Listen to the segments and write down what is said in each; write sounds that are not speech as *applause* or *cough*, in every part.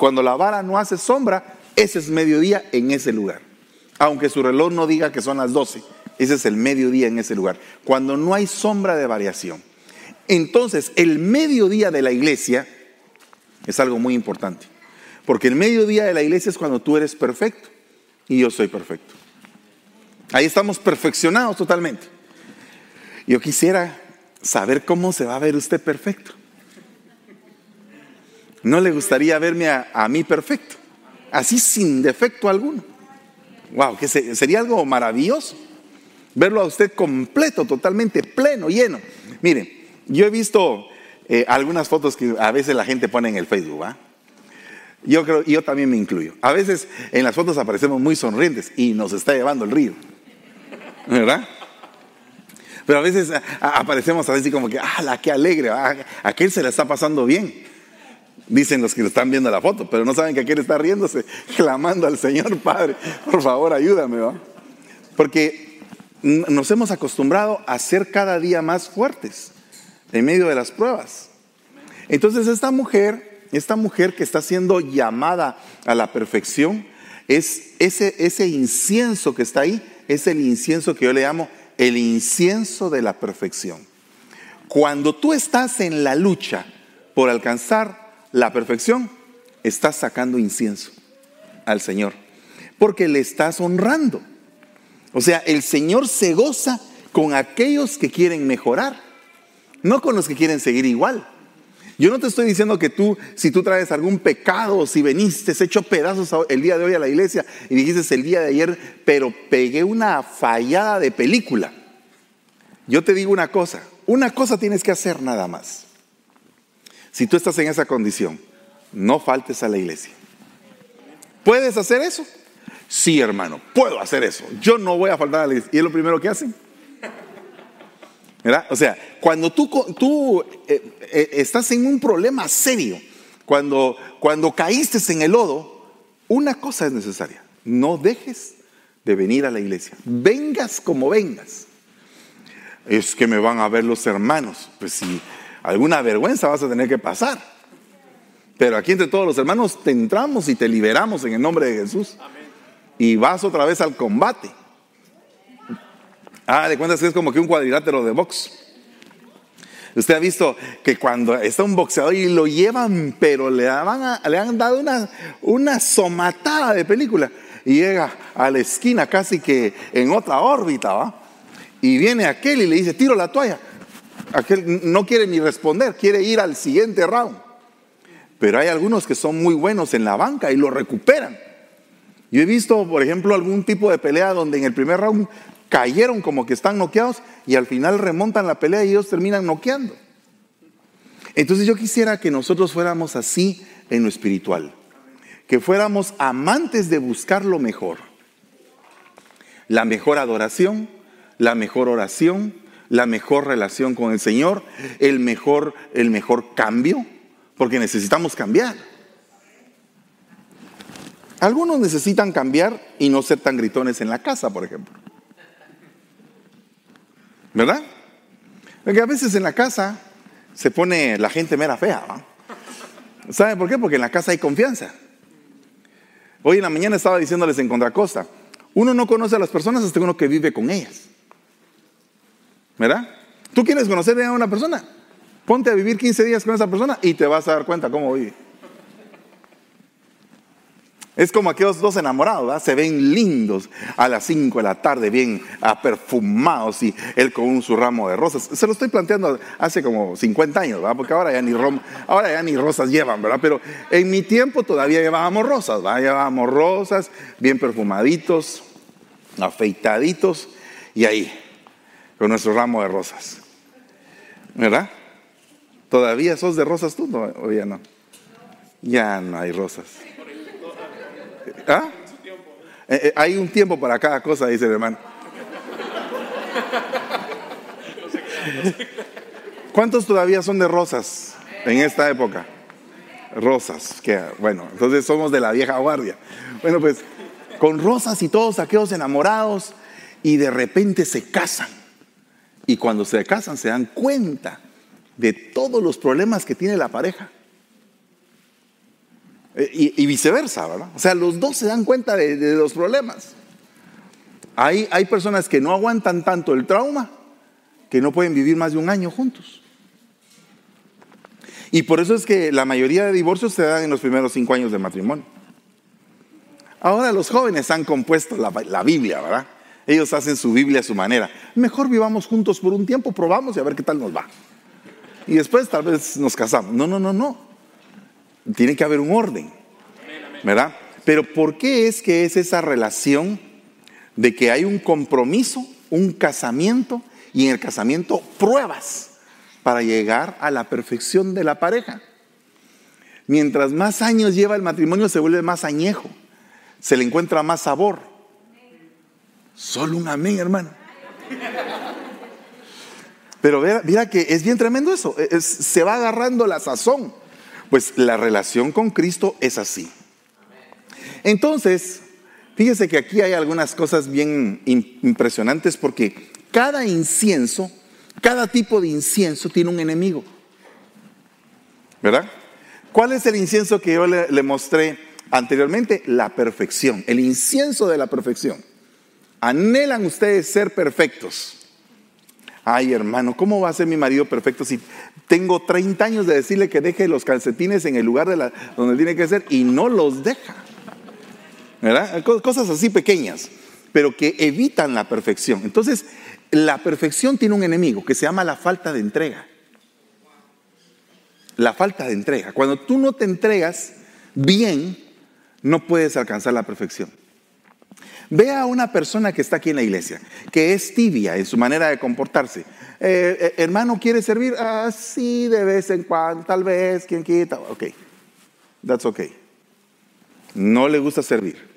Cuando la vara no hace sombra, ese es mediodía en ese lugar. Aunque su reloj no diga que son las 12, ese es el mediodía en ese lugar. Cuando no hay sombra de variación. Entonces, el mediodía de la iglesia es algo muy importante. Porque el mediodía de la iglesia es cuando tú eres perfecto y yo soy perfecto. Ahí estamos perfeccionados totalmente. Yo quisiera saber cómo se va a ver usted perfecto. ¿No le gustaría verme a, mí perfecto? Así sin defecto alguno. Wow, que sería algo maravilloso. Verlo a usted completo, totalmente pleno, lleno. Miren, yo he visto eh, algunas fotos que a veces la gente pone en el Facebook. Yo creo, yo también me incluyo. A veces en las fotos aparecemos muy sonrientes y nos está llevando el río. ¿Verdad? Pero a veces aparecemos así como que, ¡ah, la que alegre! Ah, aquel se le está pasando bien. Dicen los que están viendo la foto, pero no saben que aquel está riéndose, *laughs* clamando al Señor Padre, por favor, ayúdame, ¿va? Porque nos hemos acostumbrado a ser cada día más fuertes en medio de las pruebas. Entonces esta mujer, esta mujer que está siendo llamada a la perfección, es ese, ese incienso que está ahí, es el incienso que yo le llamo el incienso de la perfección. Cuando tú estás en la lucha por alcanzar la perfección, estás sacando incienso al Señor, porque le estás honrando. O sea, el Señor se goza con aquellos que quieren mejorar, no con los que quieren seguir igual. Yo no te estoy diciendo que tú, si tú traes algún pecado, si veniste hecho pedazos el día de hoy a la iglesia y dijiste el día de ayer, pero pegué una fallada de película. Yo te digo una cosa, una cosa tienes que hacer nada más. Si tú estás en esa condición, no faltes a la iglesia. ¿Puedes hacer eso? Sí, hermano, puedo hacer eso. Yo no voy a faltar a la iglesia. Y es lo primero que hacen. O sea, cuando tú, eh, eh, estás en un problema serio, cuando, cuando caíste en el lodo, una cosa es necesaria. No dejes de venir a la iglesia. Vengas como vengas. Es que me van a ver los hermanos. Pues si alguna vergüenza vas a tener que pasar. Pero aquí entre todos los hermanos te entramos y te liberamos en el nombre de Jesús. Y vas otra vez al combate. Ah, de cuentas que es como que un cuadrilátero de box. Usted ha visto que cuando está un boxeador y lo llevan, pero le, le han dado una, una somatada de película y llega a la esquina casi que en otra órbita, ¿va? Y viene aquel y le dice, tiro la toalla. Aquel no quiere ni responder, quiere ir al siguiente round. Pero hay algunos que son muy buenos en la banca y lo recuperan. Yo he visto, por ejemplo, algún tipo de pelea donde en el primer round cayeron como que están noqueados y al final remontan la pelea y ellos terminan noqueando. Entonces yo quisiera que nosotros fuéramos así en lo espiritual, que fuéramos amantes de buscar lo mejor, la mejor adoración, la mejor oración, la mejor relación con el Señor, el mejor, el mejor cambio, porque necesitamos cambiar. Algunos necesitan cambiar y no ser tan gritones en la casa, por ejemplo. ¿Verdad? Porque a veces en la casa se pone la gente mera fea. ¿Saben ¿Sabe por qué? Porque en la casa hay confianza. Hoy en la mañana estaba diciéndoles en Contracosta, uno no conoce a las personas hasta uno que vive con ellas. ¿Verdad? Tú quieres conocer a una persona, ponte a vivir 15 días con esa persona y te vas a dar cuenta cómo vive. Es como aquellos dos enamorados, se ven lindos a las 5 de la tarde, bien perfumados y él con un su ramo de rosas. Se lo estoy planteando hace como 50 años, ¿verdad? porque ahora ya, ni ahora ya ni rosas llevan, ¿verdad? Pero en mi tiempo todavía llevábamos rosas, ¿verdad? llevábamos rosas, bien perfumaditos, afeitaditos y ahí, con nuestro ramo de rosas. ¿Verdad? ¿Todavía sos de rosas tú o ya no? Ya no hay rosas. ¿Ah? Eh, eh, hay un tiempo para cada cosa, dice el hermano. ¿Cuántos todavía son de rosas en esta época? Rosas, que bueno, entonces somos de la vieja guardia. Bueno, pues con rosas y todos aquellos enamorados y de repente se casan. Y cuando se casan se dan cuenta de todos los problemas que tiene la pareja. Eh, y, viceversa, ¿verdad? O sea, los dos se dan cuenta de, los problemas. Hay, hay personas que no aguantan tanto el trauma que no pueden vivir más de un año juntos. Y por eso es que la mayoría de divorcios se dan en los primeros cinco años de matrimonio. Ahora los jóvenes han compuesto la, la, Biblia, ¿verdad? Ellos hacen su Biblia a su manera. Mejor vivamos juntos por un tiempo, probamos y a ver qué tal nos va. Y después tal vez nos casamos. No, no, no, no. Tiene que haber un orden, ¿verdad? Pero ¿por qué es que es esa relación de que hay un compromiso, un casamiento y en el casamiento pruebas? para llegar a la perfección de la pareja. Mientras más años lleva el matrimonio se vuelve más añejo, se le encuentra más sabor. Solo un amén, hermano. Pero mira, que es bien tremendo eso, se va agarrando la sazón. Pues la relación con Cristo es así. Entonces, fíjese que aquí hay algunas cosas bien impresionantes porque cada incienso cada tipo de incienso tiene un enemigo. ¿Verdad? ¿Cuál es el incienso que yo le, mostré anteriormente? La perfección, el incienso de la perfección. Anhelan ustedes ser perfectos. Ay, hermano, ¿cómo va a ser mi marido perfecto si tengo 30 años de decirle que deje los calcetines en el lugar donde tiene que ser y no los deja? Cosas así pequeñas, pero que evitan la perfección. Entonces, la perfección tiene un enemigo que se llama la falta de entrega. La falta de entrega. Cuando tú no te entregas bien, no puedes alcanzar la perfección. Ve a una persona que está aquí en la iglesia, que es tibia en su manera de comportarse. Eh, eh, hermano, ¿quiere servir? Así de vez en cuando, tal vez, quien quita. Ok, that's okay. No le gusta servir.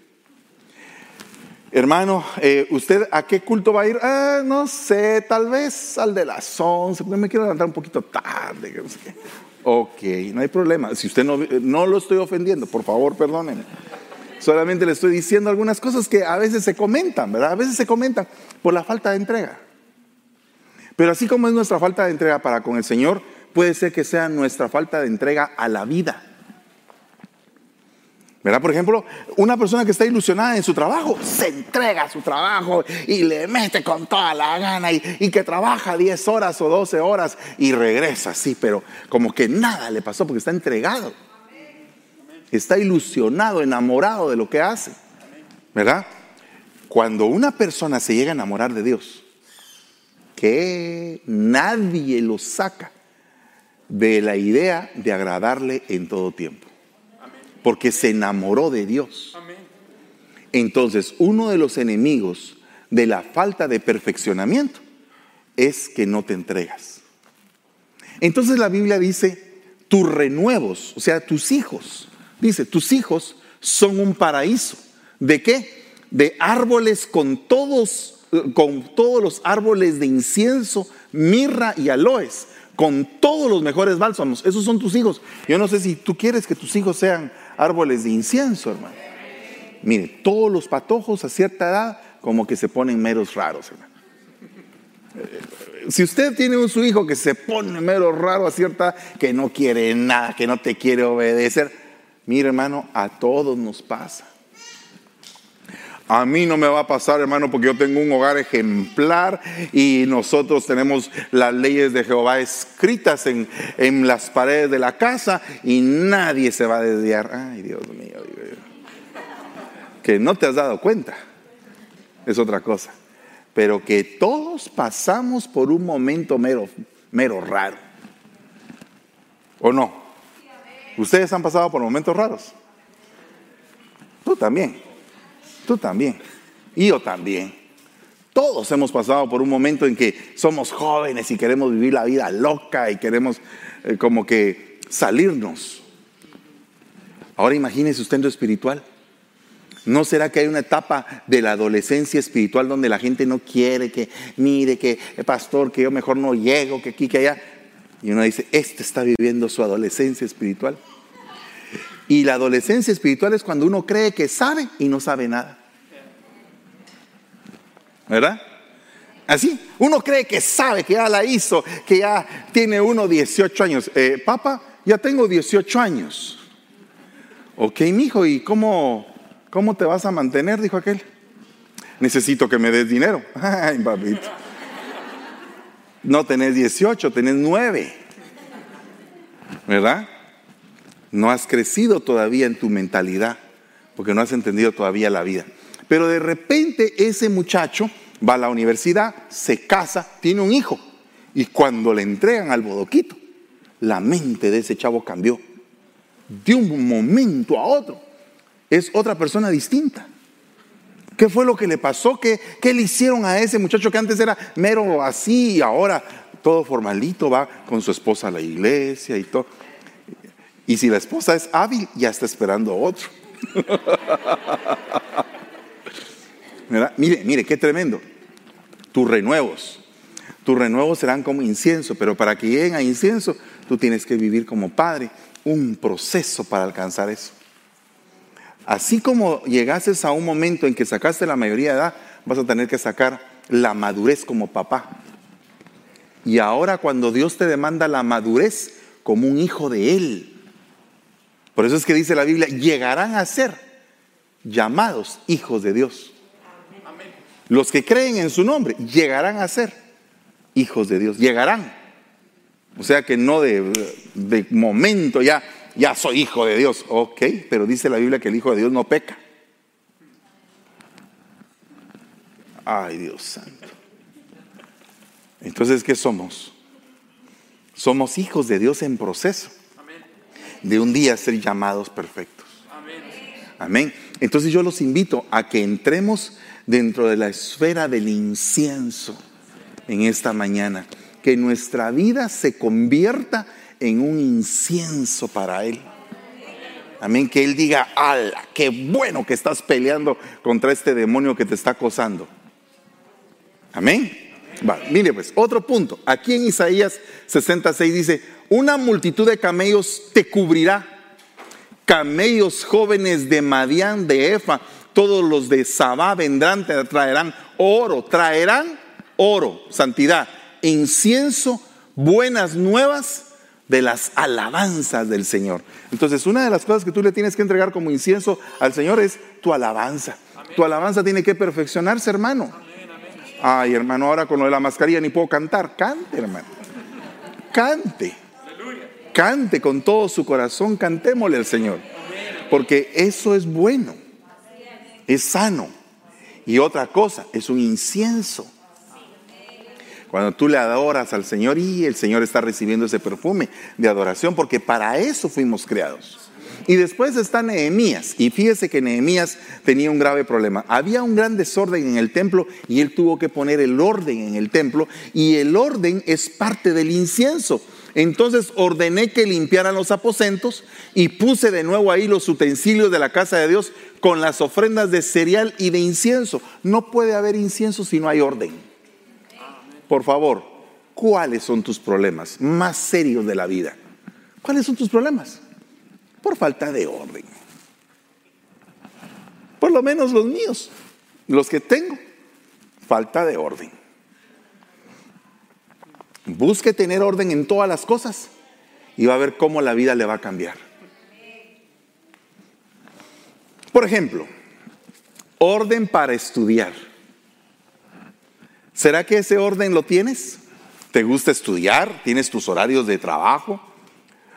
Hermano, eh, ¿usted a qué culto va a ir? Ah, no sé, tal vez al de las 11, me quiero levantar un poquito tarde. Ok, no hay problema. Si usted no, no lo estoy ofendiendo, por favor, perdónenme. Solamente le estoy diciendo algunas cosas que a veces se comentan, ¿verdad? A veces se comentan por la falta de entrega. Pero así como es nuestra falta de entrega para con el Señor, puede ser que sea nuestra falta de entrega a la vida. ¿Verdad? Por ejemplo, una persona que está ilusionada en su trabajo, se entrega a su trabajo y le mete con toda la gana y, que trabaja 10 horas o 12 horas y regresa, sí, pero como que nada le pasó porque está entregado. Está ilusionado, enamorado de lo que hace. ¿Verdad? Cuando una persona se llega a enamorar de Dios, que nadie lo saca de la idea de agradarle en todo tiempo porque se enamoró de Dios. Entonces, uno de los enemigos de la falta de perfeccionamiento es que no te entregas. Entonces la Biblia dice, tus renuevos, o sea, tus hijos, dice, tus hijos son un paraíso. ¿De qué? De árboles con todos, con todos los árboles de incienso, mirra y aloes, con todos los mejores bálsamos. Esos son tus hijos. Yo no sé si tú quieres que tus hijos sean árboles de incienso, hermano. Mire, todos los patojos a cierta edad como que se ponen meros raros, hermano. Si usted tiene un su hijo que se pone mero raro a cierta que no quiere nada, que no te quiere obedecer, mire hermano, a todos nos pasa. A mí no me va a pasar, hermano, porque yo tengo un hogar ejemplar y nosotros tenemos las leyes de Jehová escritas en, en las paredes de la casa y nadie se va a desviar. Ay, Dios mío, que no te has dado cuenta, es otra cosa. Pero que todos pasamos por un momento mero, mero raro. ¿O no? ¿Ustedes han pasado por momentos raros? Tú también. Tú también. Y yo también. Todos hemos pasado por un momento en que somos jóvenes y queremos vivir la vida loca y queremos eh, como que salirnos. Ahora imagínese usted en lo espiritual. ¿No será que hay una etapa de la adolescencia espiritual donde la gente no quiere que, mire, que eh, pastor, que yo mejor no llego, que aquí, que allá? Y uno dice, este está viviendo su adolescencia espiritual. Y la adolescencia espiritual es cuando uno cree que sabe y no sabe nada. ¿Verdad? Así, uno cree que sabe, que ya la hizo, que ya tiene uno 18 años. Eh, Papa, ya tengo 18 años. Ok, mijo, ¿y cómo, cómo te vas a mantener? Dijo aquel. Necesito que me des dinero. *laughs* Ay, papito. No tenés 18, tenés 9. ¿Verdad? No has crecido todavía en tu mentalidad, porque no has entendido todavía la vida. Pero de repente ese muchacho va a la universidad, se casa, tiene un hijo. Y cuando le entregan al bodoquito, la mente de ese chavo cambió. De un momento a otro. Es otra persona distinta. ¿Qué fue lo que le pasó? ¿Qué, ¿Qué, le hicieron a ese muchacho que antes era mero así y ahora todo formalito va con su esposa a la iglesia y todo? Y si la esposa es hábil, ya está esperando otro. *laughs* Mire, mire, qué tremendo. Tus renuevos. Tus renuevos serán como incienso, pero para que lleguen a incienso, tú tienes que vivir como padre un proceso para alcanzar eso. Así como llegases a un momento en que sacaste la mayoría de edad, vas a tener que sacar la madurez como papá. Y ahora cuando Dios te demanda la madurez como un hijo de Él, por eso es que dice la Biblia, llegarán a ser llamados hijos de Dios. Los que creen en su nombre llegarán a ser hijos de Dios, llegarán. O sea que no de, de momento ya, ya soy hijo de Dios. Ok, pero dice la Biblia que el hijo de Dios no peca. Ay, Dios santo. Entonces, ¿qué somos? Somos hijos de Dios en proceso de un día ser llamados perfectos. Amén. Entonces yo los invito a que entremos dentro de la esfera del incienso en esta mañana. Que nuestra vida se convierta en un incienso para Él. Amén. Que Él diga, ala, qué bueno que estás peleando contra este demonio que te está acosando. Amén. mire pues, otro punto. Aquí en Isaías 66 dice, una multitud de camellos te cubrirá. Camellos jóvenes de Madián, de Efa, todos los de Sabá vendrán, te traerán oro, traerán oro, santidad, incienso, buenas nuevas de las alabanzas del Señor. Entonces, una de las cosas que tú le tienes que entregar como incienso al Señor es tu alabanza. Tu alabanza tiene que perfeccionarse, hermano. Ay, hermano, ahora con lo de la mascarilla ni puedo cantar. Cante, hermano. Cante. Cante con todo su corazón, cantémosle al Señor. Porque eso es bueno es sano. Y otra cosa, es un incienso. Cuando tú le adoras al Señor y el Señor está recibiendo ese perfume de adoración, porque para eso fuimos creados. Y después está Nehemías. Y fíjese que Nehemías tenía un grave problema. Había un gran desorden en el templo y él tuvo que poner el orden en el templo. Y el orden es parte del incienso. Entonces ordené que limpiaran los aposentos y puse de nuevo ahí los utensilios de la casa de Dios con las ofrendas de cereal y de incienso. No puede haber incienso si no hay orden. Por favor, ¿cuáles son tus problemas más serios de la vida? ¿Cuáles son tus problemas? Por falta de orden. Por lo menos los míos, los que tengo, falta de orden. Busque tener orden en todas las cosas y va a ver cómo la vida le va a cambiar. Por ejemplo, orden para estudiar. ¿Será que ese orden lo tienes? ¿Te gusta estudiar? ¿Tienes tus horarios de trabajo?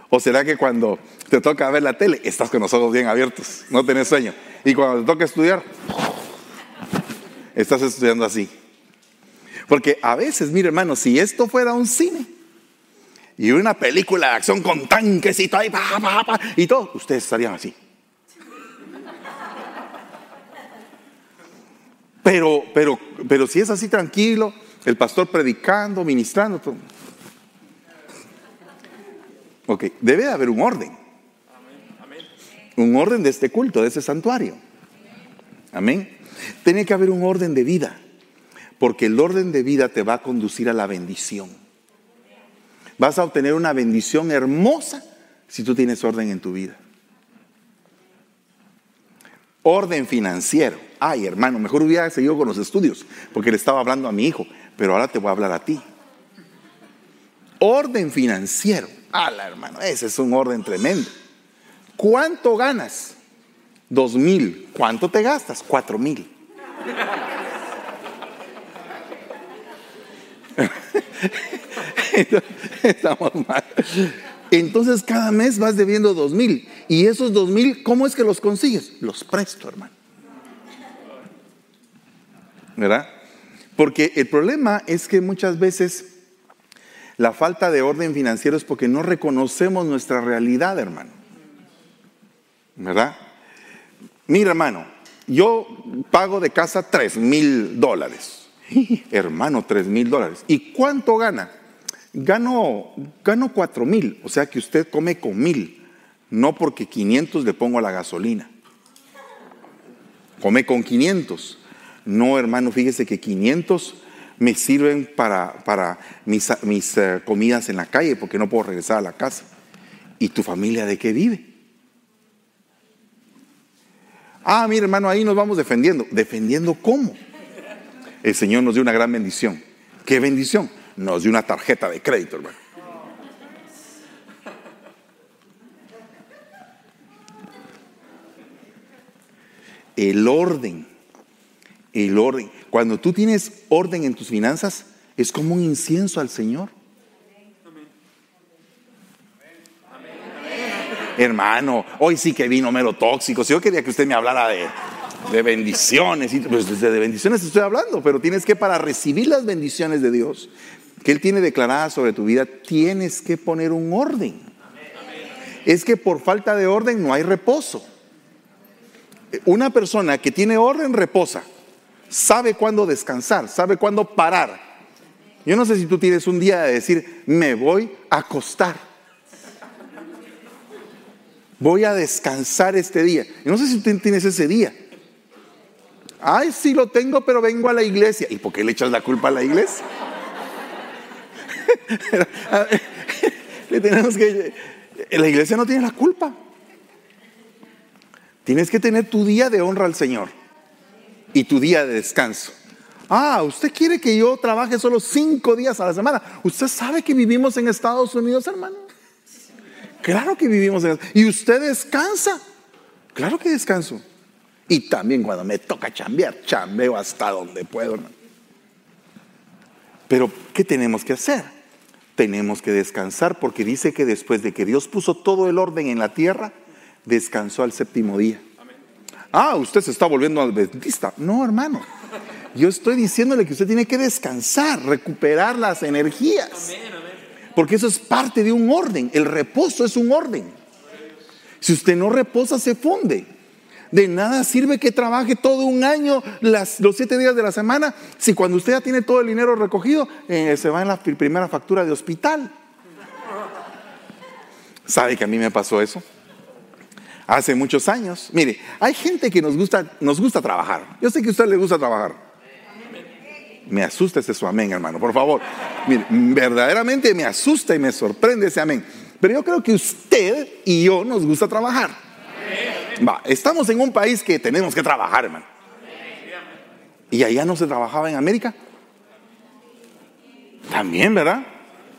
¿O será que cuando te toca ver la tele estás con los ojos bien abiertos, no tenés sueño? Y cuando te toca estudiar, estás estudiando así. Porque a veces, mire hermano, si esto fuera un cine y una película de acción con tanques y todo, y, todo ustedes estarían así. Pero, pero, pero si es así tranquilo, el pastor predicando, ministrando, todo. Ok, debe haber un orden. Un orden de este culto, de este santuario. Amén. Tiene que haber un orden de vida porque el orden de vida te va a conducir a la bendición. Vas a obtener una bendición hermosa si tú tienes orden en tu vida. Orden financiero. Ay, hermano, mejor hubiera seguido con los estudios, porque le estaba hablando a mi hijo, pero ahora te voy a hablar a ti. Orden financiero. Ala, hermano, ese es un orden tremendo. ¿Cuánto ganas? Dos mil. ¿Cuánto te gastas? Cuatro mil. *laughs* Estamos mal. Entonces cada mes vas debiendo dos mil. Y esos dos mil, ¿cómo es que los consigues? Los presto, hermano. ¿Verdad? Porque el problema es que muchas veces la falta de orden financiero es porque no reconocemos nuestra realidad, hermano. ¿Verdad? Mira, hermano, yo pago de casa tres mil dólares. *laughs* hermano, tres mil dólares. ¿Y cuánto gana? Gano, gano cuatro mil, o sea que usted come con mil, no porque 500 le pongo a la gasolina. Come con 500. No, hermano, fíjese que 500 me sirven para, para mis, mis eh, comidas en la calle porque no puedo regresar a la casa. ¿Y tu familia de qué vive? Ah, mire hermano, ahí nos vamos defendiendo. ¿Defendiendo cómo? El Señor nos dio una gran bendición. ¿Qué bendición? Nos dio una tarjeta de crédito, hermano. El orden, el orden. Cuando tú tienes orden en tus finanzas, es como un incienso al Señor. Hermano, hoy sí que vino mero tóxico. Si yo quería que usted me hablara de, de bendiciones, pues de bendiciones estoy hablando, pero tienes que para recibir las bendiciones de Dios que Él tiene declaradas sobre tu vida, tienes que poner un orden. Es que por falta de orden no hay reposo. Una persona que tiene orden reposa, sabe cuándo descansar, sabe cuándo parar. Yo no sé si tú tienes un día de decir, me voy a acostar. Voy a descansar este día. Yo no sé si tú tienes ese día. Ay, sí lo tengo, pero vengo a la iglesia. ¿Y por qué le echas la culpa a la iglesia? *laughs* le tenemos que, la iglesia no tiene la culpa. Tienes que tener tu día de honra al Señor y tu día de descanso. Ah, usted quiere que yo trabaje solo cinco días a la semana. Usted sabe que vivimos en Estados Unidos, hermano. Claro que vivimos en Y usted descansa. Claro que descanso. Y también cuando me toca chambear, chambeo hasta donde puedo, hermano. Pero, ¿qué tenemos que hacer? Tenemos que descansar porque dice que después de que Dios puso todo el orden en la tierra, descansó al séptimo día. Ah, usted se está volviendo adventista. No, hermano. Yo estoy diciéndole que usted tiene que descansar, recuperar las energías. Porque eso es parte de un orden. El reposo es un orden. Si usted no reposa, se funde. De nada sirve que trabaje todo un año, los siete días de la semana, si cuando usted ya tiene todo el dinero recogido, eh, se va en la primera factura de hospital. ¿Sabe que a mí me pasó eso? Hace muchos años. Mire, hay gente que nos gusta, nos gusta trabajar. Yo sé que a usted le gusta trabajar. Me asusta ese su amén, hermano, por favor. Mire, verdaderamente me asusta y me sorprende ese amén. Pero yo creo que usted y yo nos gusta trabajar. Va, estamos en un país que tenemos que trabajar, hermano. ¿Y allá no se trabajaba en América? También, ¿verdad?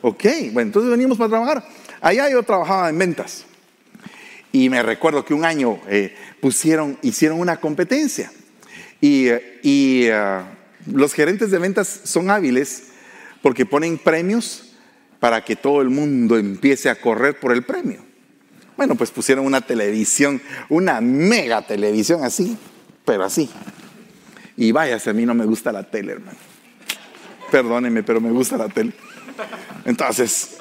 Ok, bueno, entonces venimos para trabajar. Allá yo trabajaba en ventas. Y me recuerdo que un año eh, pusieron, hicieron una competencia. Y, eh, y uh, los gerentes de ventas son hábiles porque ponen premios para que todo el mundo empiece a correr por el premio. Bueno, pues pusieron una televisión, una mega televisión así, pero así. Y vaya, a mí no me gusta la tele, hermano. Perdóneme, pero me gusta la tele. Entonces,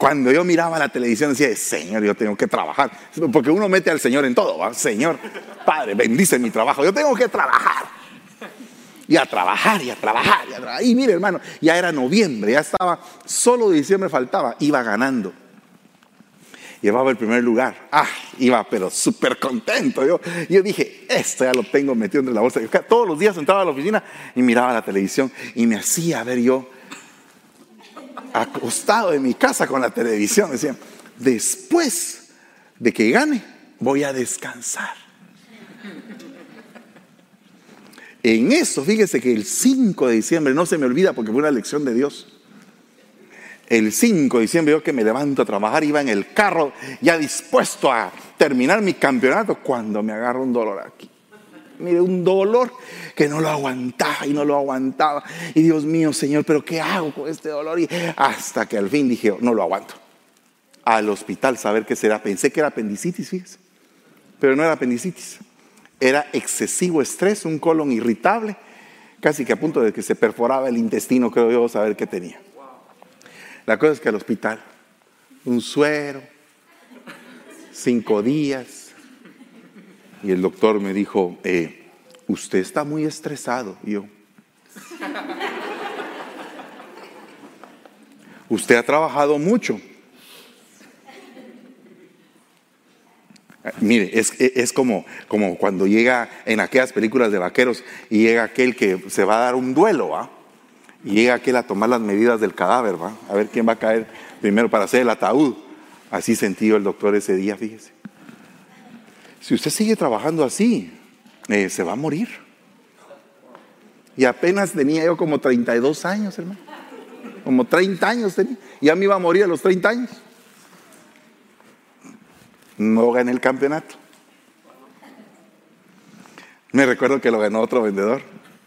cuando yo miraba la televisión decía, Señor, yo tengo que trabajar. Porque uno mete al Señor en todo, ¿va? Señor, Padre, bendice mi trabajo. Yo tengo que trabajar. Y a trabajar, y a trabajar, y a trabajar. Y mire, hermano, ya era noviembre, ya estaba, solo diciembre faltaba, iba ganando llevaba el primer lugar. Ah, iba pero súper contento. Yo, yo dije, esto ya lo tengo metido entre la bolsa. todos los días entraba a la oficina y miraba la televisión y me hacía ver yo acostado en mi casa con la televisión. Decía, después de que gane, voy a descansar. En eso, fíjese que el 5 de diciembre, no se me olvida porque fue una lección de Dios. el 5 de diciembre, yo que me levanto a trabajar, iba en el carro ya dispuesto a terminar mi campeonato, cuando me agarra un dolor aquí. Mire, un dolor que no lo aguantaba y no lo aguantaba. Y Dios mío, Señor, pero ¿qué hago con este dolor? Y hasta que al fin dije, no lo aguanto. Al hospital, saber qué será. Pensé que era apendicitis, fíjese. Pero no era apendicitis. Era excesivo estrés, un colon irritable, casi que a punto de que se perforaba el intestino, creo yo, saber qué tenía. La cosa es que al hospital, un suero, cinco días, y el doctor me dijo, eh, usted está muy estresado. Yo, usted ha trabajado mucho. Mire, es, es como, como, cuando llega en aquellas películas de vaqueros y llega aquel que se va a dar un duelo, ¿va? y llega aquel a tomar las medidas del cadáver, ¿va? a ver quién va a caer primero para hacer el ataúd. Así sentió el doctor ese día, fíjese. Si usted sigue trabajando así, eh, se va a morir. Y apenas tenía yo como 32 años, hermano. Como 30 años tenía. Ya me iba a morir a los 30 años. No gané el campeonato. Me recuerdo que lo ganó otro vendedor.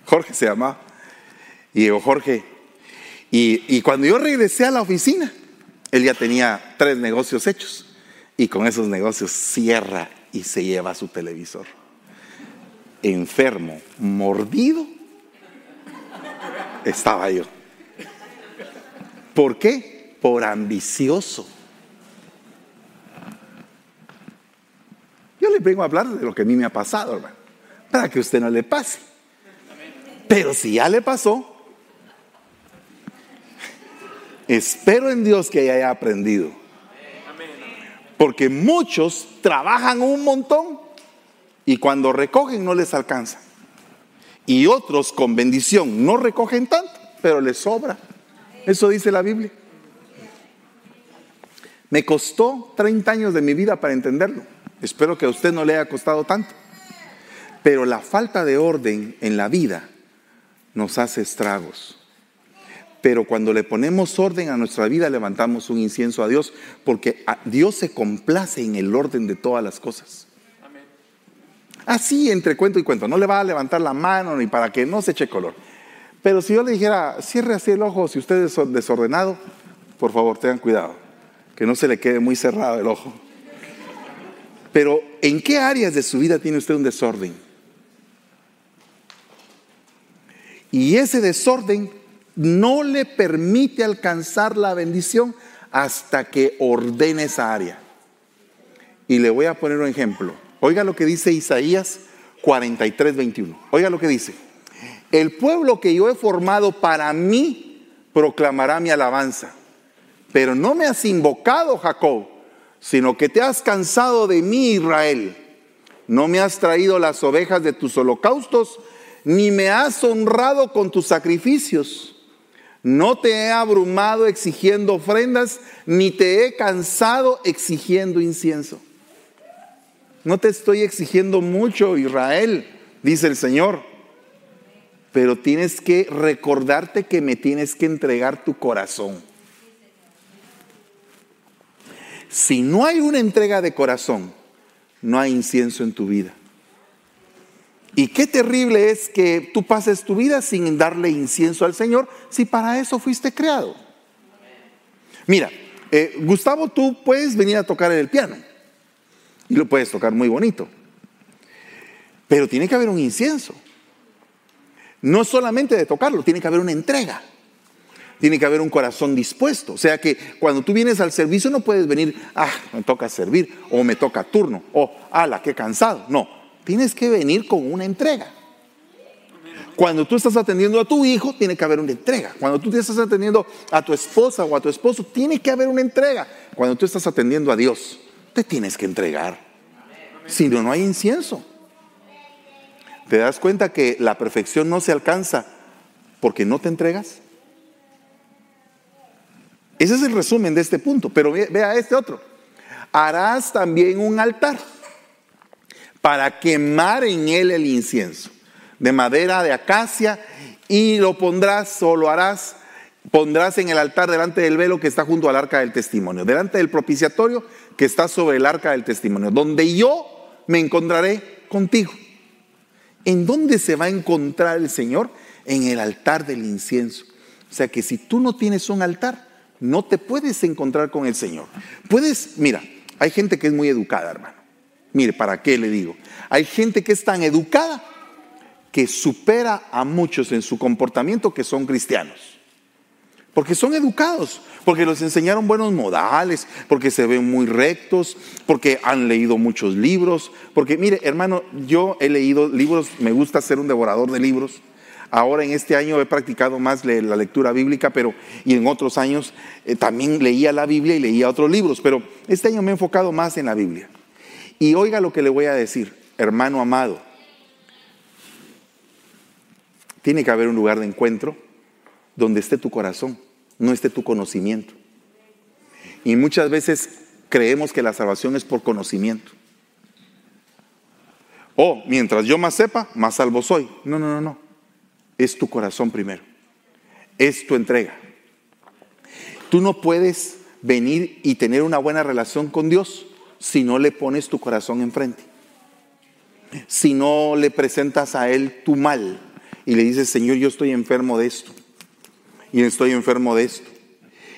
Jorge se llamaba. Y digo, Jorge, y, cuando yo regresé a la oficina, él ya tenía tres negocios hechos. Y con esos negocios cierra y se lleva su televisor. Enfermo, mordido, estaba yo. ¿Por qué? Por ambicioso. Yo le vengo a hablar de lo que a mí me ha pasado, hermano, para que usted no le pase. Pero si ya le pasó, Espero en Dios que haya aprendido. Porque muchos trabajan un montón y cuando recogen no les alcanza. Y otros con bendición no recogen tanto, pero les sobra. Eso dice la Biblia. Me costó 30 años de mi vida para entenderlo. Espero que a usted no le haya costado tanto. Pero la falta de orden en la vida nos hace estragos. Pero cuando le ponemos orden a nuestra vida, levantamos un incienso a Dios, porque Dios se complace en el orden de todas las cosas. Así entre cuento y cuento, no le va a levantar la mano ni para que no se eche color. Pero si yo le dijera, cierre así el ojo, si usted es desordenado, por favor, tengan cuidado, que no se le quede muy cerrado el ojo. Pero ¿en qué áreas de su vida tiene usted un desorden? Y ese desorden no le permite alcanzar la bendición hasta que ordene esa área. Y le voy a poner un ejemplo. Oiga lo que dice Isaías 43, 21. Oiga lo que dice. El pueblo que yo he formado para mí proclamará mi alabanza. Pero no me has invocado, Jacob, sino que te has cansado de mí, Israel. No me has traído las ovejas de tus holocaustos, ni me has honrado con tus sacrificios. No te he abrumado exigiendo ofrendas, ni te he cansado exigiendo incienso. No te estoy exigiendo mucho, Israel, dice el Señor, pero tienes que recordarte que me tienes que entregar tu corazón. Si no hay una entrega de corazón, no hay incienso en tu vida. Y qué terrible es que tú pases tu vida sin darle incienso al Señor si para eso fuiste creado. Mira, eh, Gustavo, tú puedes venir a tocar el piano y lo puedes tocar muy bonito, pero tiene que haber un incienso. No solamente de tocarlo, tiene que haber una entrega. Tiene que haber un corazón dispuesto. O sea que cuando tú vienes al servicio no puedes venir, ah, me toca servir, o me toca turno, o ala, qué cansado. No, Tienes que venir con una entrega. Cuando tú estás atendiendo a tu hijo, tiene que haber una entrega. Cuando tú estás atendiendo a tu esposa o a tu esposo, tiene que haber una entrega. Cuando tú estás atendiendo a Dios, te tienes que entregar. Si no, no hay incienso. ¿Te das cuenta que la perfección no se alcanza porque no te entregas? Ese es el resumen de este punto. Pero vea este otro. Harás también un altar para quemar en él el incienso, de madera de acacia, y lo pondrás o lo harás pondrás en el altar delante del velo que está junto al arca del testimonio, delante del propiciatorio que está sobre el arca del testimonio, donde yo me encontraré contigo. ¿En dónde se va a encontrar el Señor? En el altar del incienso. O sea que si tú no tienes un altar, no te puedes encontrar con el Señor. Puedes, mira, hay gente que es muy educada, hermano. Mire, ¿para qué le digo? Hay gente que es tan educada que supera a muchos en su comportamiento que son cristianos. Porque son educados, porque los enseñaron buenos modales, porque se ven muy rectos, porque han leído muchos libros. Porque mire, hermano, yo he leído libros, me gusta ser un devorador de libros. Ahora en este año he practicado más la lectura bíblica, pero y en otros años eh, también leía la Biblia y leía otros libros, pero este año me he enfocado más en la Biblia. Y oiga lo que le voy a decir, hermano amado. Tiene que haber un lugar de encuentro donde esté tu corazón, no esté tu conocimiento. Y muchas veces creemos que la salvación es por conocimiento. O mientras yo más sepa, más salvo soy. No, no, no, no es tu corazón primero, es tu entrega. Tú no puedes venir y tener una buena relación con Dios si no le pones tu corazón enfrente. Si no le presentas a Él tu mal y le dices, Señor, yo estoy enfermo de esto. Y estoy enfermo de esto.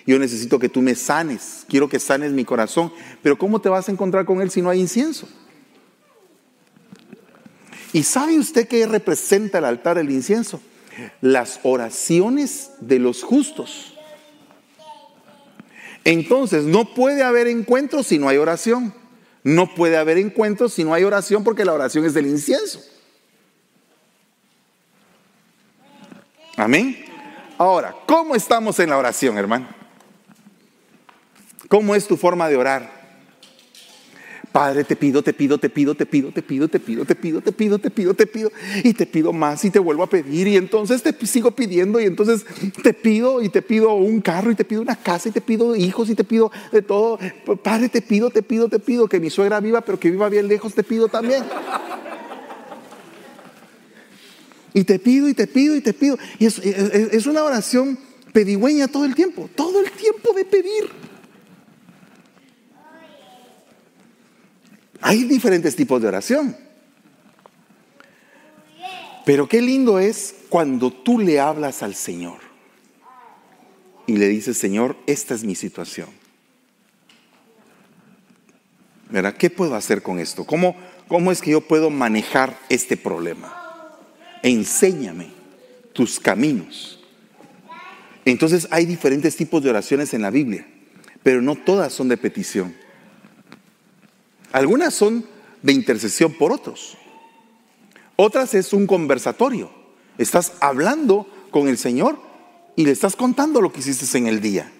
Yo necesito que tú me sanes. Quiero que sanes mi corazón. Pero ¿cómo te vas a encontrar con Él si no hay incienso? ¿Y sabe usted qué representa el altar del incienso? Las oraciones de los justos. Entonces, no puede haber encuentro si no hay oración. No puede haber encuentro si no hay oración porque la oración es del incienso. Amén. Ahora, ¿cómo estamos en la oración, hermano? ¿Cómo es tu forma de orar? Padre, te pido, te pido, te pido, te pido, te pido, te pido, te pido, te pido, te pido, te pido, y te pido más y te vuelvo a pedir y entonces te sigo pidiendo y entonces te pido y te pido un carro y te pido una casa y te pido hijos y te pido de todo. Padre, te pido, te pido, te pido que mi suegra viva, pero que viva bien lejos, te pido también. Y te pido y te pido y te pido. Y es, es una oración pedigüeña todo el tiempo, todo el tiempo de pedir. Hay diferentes tipos de oración. Pero qué lindo es cuando tú le hablas al Señor y le dices, Señor, esta es mi situación. ¿Verdad? ¿Qué puedo hacer con esto? ¿Cómo, ¿Cómo es que yo puedo manejar este problema? Enséñame tus caminos. Entonces hay diferentes tipos de oraciones en la Biblia, pero no todas son de petición. Algunas son de intercesión por otros. Otras es un conversatorio. Estás hablando con el Señor y le estás contando lo que hiciste en el día.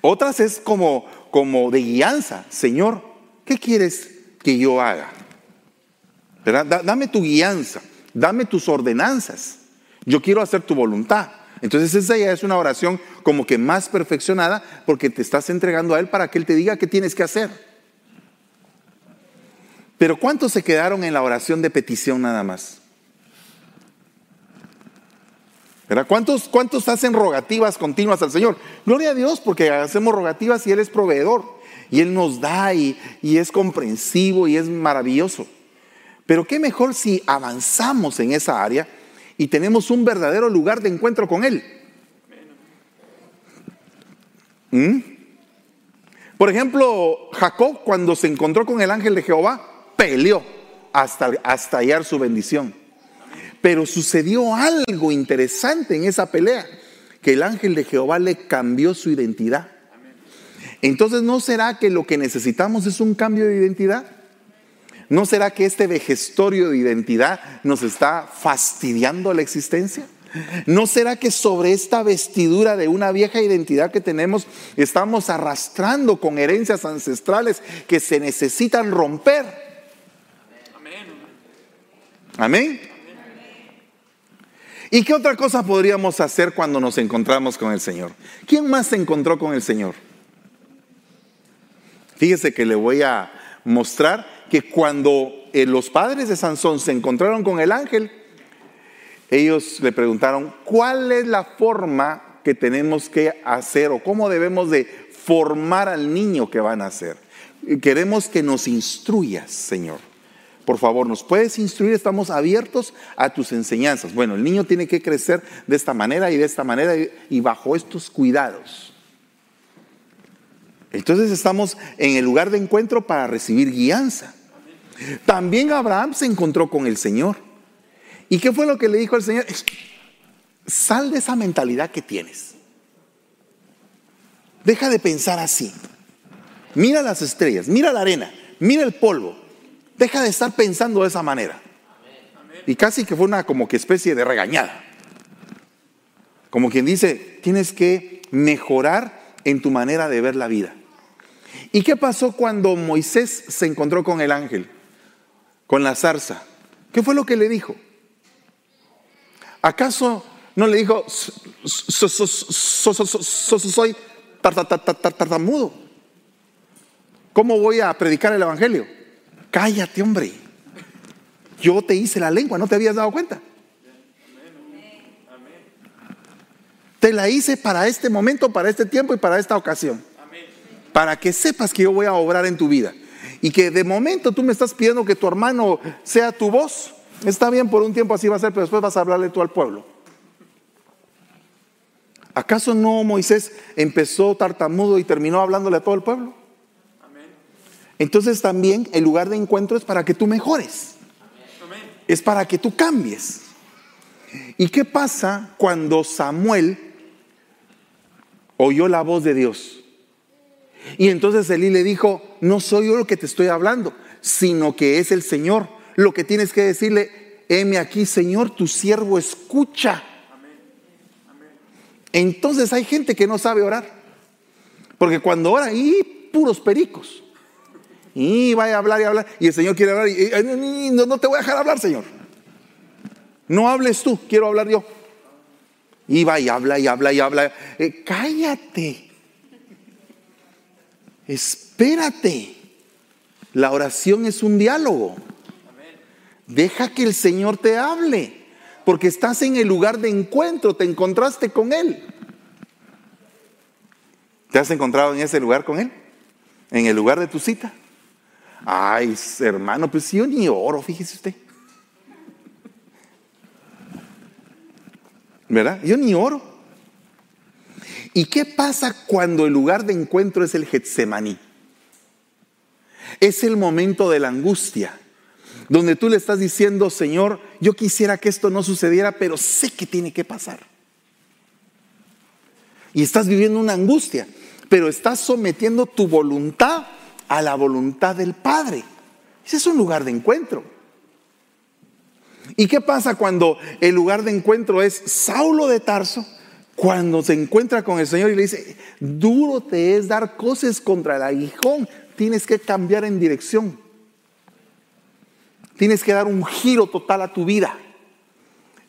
Otras es como, como de guianza. Señor, ¿qué quieres que yo haga? Dame tu guianza, dame tus ordenanzas. Yo quiero hacer tu voluntad. Entonces esa ya es una oración como que más perfeccionada porque te estás entregando a Él para que Él te diga qué tienes que hacer. Pero ¿cuántos se quedaron en la oración de petición nada más? ¿Cuántos, ¿Cuántos hacen rogativas continuas al Señor? Gloria a Dios porque hacemos rogativas y Él es proveedor y Él nos da y, y es comprensivo y es maravilloso. Pero qué mejor si avanzamos en esa área y tenemos un verdadero lugar de encuentro con Él. ¿Mm? Por ejemplo, Jacob cuando se encontró con el ángel de Jehová, peleó hasta, hasta hallar su bendición. Pero sucedió algo interesante en esa pelea, que el ángel de Jehová le cambió su identidad. Entonces, ¿no será que lo que necesitamos es un cambio de identidad? ¿No será que este vejestorio de identidad nos está fastidiando la existencia? ¿No será que sobre esta vestidura de una vieja identidad que tenemos estamos arrastrando con herencias ancestrales que se necesitan romper? Amén. ¿Y qué otra cosa podríamos hacer cuando nos encontramos con el Señor? ¿Quién más se encontró con el Señor? Fíjese que le voy a mostrar que cuando eh, los padres de Sansón se encontraron con el ángel, ellos le preguntaron, ¿cuál es la forma que tenemos que hacer o cómo debemos de formar al niño que van a hacer. Queremos que nos instruyas, Señor. Por favor, ¿nos puedes instruir? Estamos abiertos a tus enseñanzas. Bueno, el niño tiene que crecer de esta manera y de esta manera y bajo estos cuidados. Entonces estamos en el lugar de encuentro para recibir guianza. También Abraham se encontró con el Señor. ¿Y qué fue lo que le dijo al Señor? Sal de esa mentalidad que tienes. Deja de pensar así. Mira las estrellas, mira la arena, mira el polvo. Deja de estar pensando de esa manera. Y casi que fue una como que especie de regañada. Como quien dice, tienes que mejorar en tu manera de ver la vida. ¿Y qué pasó cuando Moisés se encontró con el ángel, con la zarza? ¿Qué fue lo que le dijo? ¿Acaso no le dijo, soy tartamudo? ¿Cómo voy a predicar el Evangelio? Cállate, hombre. Yo te hice la lengua, ¿no te habías dado cuenta? Te la hice para este momento, para este tiempo y para esta ocasión. Para que sepas que yo voy a obrar en tu vida. Y que de momento tú me estás pidiendo que tu hermano sea tu voz. Está bien, por un tiempo así va a ser, pero después vas a hablarle tú al pueblo. ¿Acaso no Moisés empezó tartamudo y terminó hablándole a todo el pueblo? Entonces también el lugar de encuentro es para que tú mejores. Es para que tú cambies. ¿Y qué pasa cuando Samuel oyó la voz de Dios? Y entonces Elí le dijo, no soy yo lo que te estoy hablando, sino que es el Señor. Lo que tienes que decirle, heme aquí, Señor, tu siervo escucha. Entonces hay gente que no sabe orar. Porque cuando ora, y puros pericos. Y vaya a hablar y hablar. Y el Señor quiere hablar. Y, no, te voy a dejar hablar, Señor. No hables tú, quiero hablar yo. Y va y habla y habla y habla. Eh, cállate. Espérate. La oración es un diálogo. Deja que el Señor te hable porque estás en el lugar de encuentro, te encontraste con Él. ¿Te has encontrado en ese lugar con Él? ¿En el lugar de tu cita? Ay, hermano, pues yo ni oro, fíjese usted. ¿Verdad? Yo ni oro. ¿Y qué pasa cuando el lugar de encuentro es el Getsemaní? Es el momento de la angustia donde tú le estás diciendo, Señor, yo quisiera que esto no sucediera, pero sé que tiene que pasar. Y estás viviendo una angustia, pero estás sometiendo tu voluntad a la voluntad del Padre. Ese es un lugar de encuentro. ¿Y qué pasa cuando el lugar de encuentro es Saulo de Tarso? Cuando se encuentra con el Señor y le dice, duro te es dar cosas contra el aguijón, tienes que cambiar en dirección. Tienes que dar un giro total a tu vida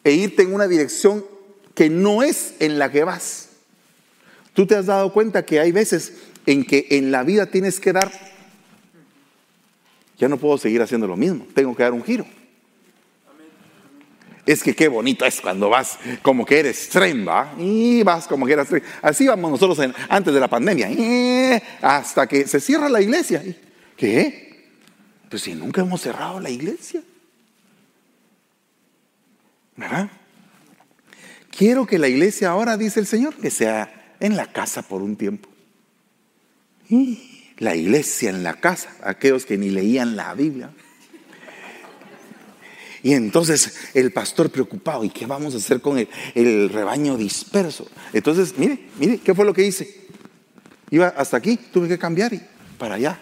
e irte en una dirección que no es en la que vas. Tú te has dado cuenta que hay veces en que en la vida tienes que dar, ya no puedo seguir haciendo lo mismo, tengo que dar un giro. Es que qué bonito es cuando vas como que eres tren, Y vas como que eres tren. Así vamos nosotros antes de la pandemia. Hasta que se cierra la iglesia. ¿Qué? Pues si nunca hemos cerrado la iglesia. ¿Verdad? Quiero que la iglesia ahora, dice el Señor, que sea en la casa por un tiempo. La iglesia en la casa, aquellos que ni leían la Biblia. Y entonces el pastor preocupado, ¿y qué vamos a hacer con el, el, rebaño disperso? Entonces, mire, mire, ¿qué fue lo que hice? Iba hasta aquí, tuve que cambiar y para allá.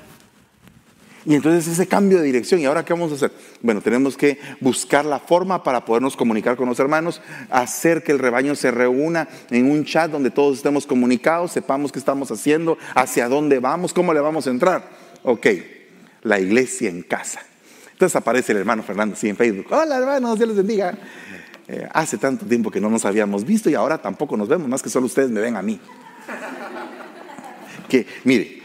Y entonces ese cambio de dirección, ¿y ahora qué vamos a hacer? Bueno, tenemos que buscar la forma para podernos comunicar con los hermanos, hacer que el rebaño se reúna en un chat donde todos estemos comunicados, sepamos qué estamos haciendo, hacia dónde vamos, cómo le vamos a entrar. Ok, la iglesia en casa. Entonces aparece el hermano Fernando así en Facebook. Hola hermanos, Dios les bendiga. Eh, hace tanto tiempo que no nos habíamos visto y ahora tampoco nos vemos, más que solo ustedes me ven a mí. *laughs* Que, mire,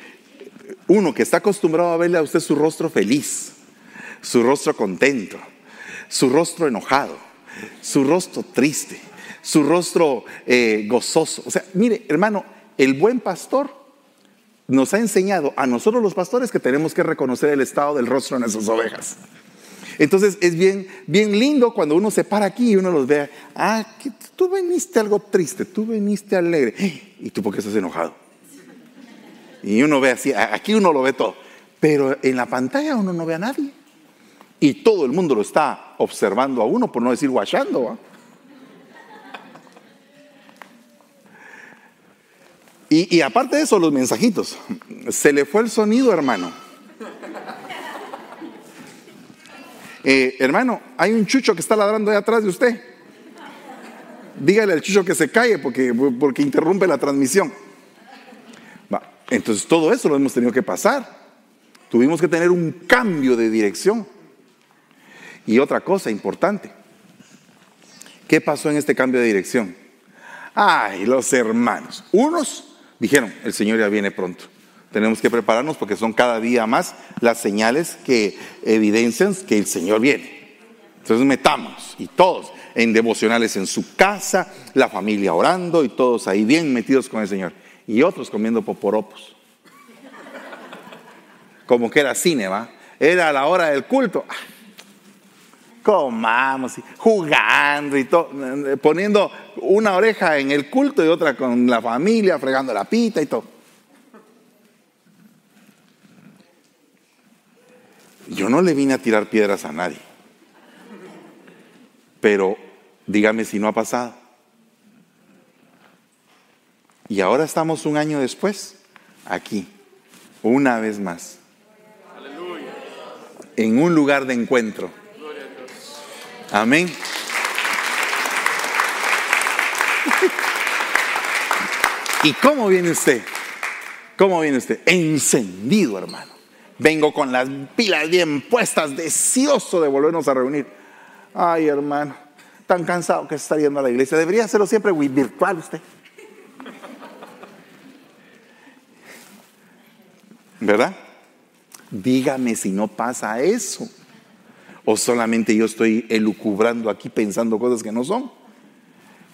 uno que está acostumbrado a verle a usted su rostro feliz, su rostro contento, su rostro enojado, su rostro triste, su rostro eh, gozoso. O sea, mire, hermano, el buen pastor nos ha enseñado a nosotros los pastores que tenemos que reconocer el estado del rostro de nuestras ovejas. Entonces es bien, bien lindo cuando uno se para aquí y uno los ve, ah, tú veniste algo triste, tú veniste alegre. ¿Y tú por qué estás enojado? Y uno ve así, aquí uno lo ve todo. Pero en la pantalla uno no ve a nadie. Y todo el mundo lo está observando a uno, por no decir guachando. Y, aparte de eso, los mensajitos. Se le fue el sonido, hermano. Eh, hermano, hay un chucho que está ladrando ahí atrás de usted. Dígale al chucho que se calle porque, porque interrumpe la transmisión. Entonces todo eso lo hemos tenido que pasar. Tuvimos que tener un cambio de dirección. Y otra cosa importante. ¿Qué pasó en este cambio de dirección? Ay, los hermanos. Unos dijeron, el Señor ya viene pronto. Tenemos que prepararnos porque son cada día más las señales que evidencian que el Señor viene. Entonces metamos y todos en devocionales en su casa, la familia orando y todos ahí bien metidos con el Señor. Y otros comiendo poporopos. Como que era cine, ¿va? Era la hora del culto. Comamos, jugando y todo, poniendo una oreja en el culto y otra con la familia, fregando la pita y todo. Yo no le vine a tirar piedras a nadie. Pero dígame si no ha pasado. Y ahora estamos un año después, aquí, una vez más, en un lugar de encuentro. Amén. *laughs* ¿Y cómo viene usted? ¿Cómo viene usted? Encendido, hermano. Vengo con las pilas bien puestas, deseoso de volvernos a reunir. Ay, hermano, tan cansado que está yendo a la iglesia. Debería hacerlo siempre virtual usted. ¿Verdad? Dígame si no pasa eso. O solamente yo estoy elucubrando aquí pensando cosas que no son.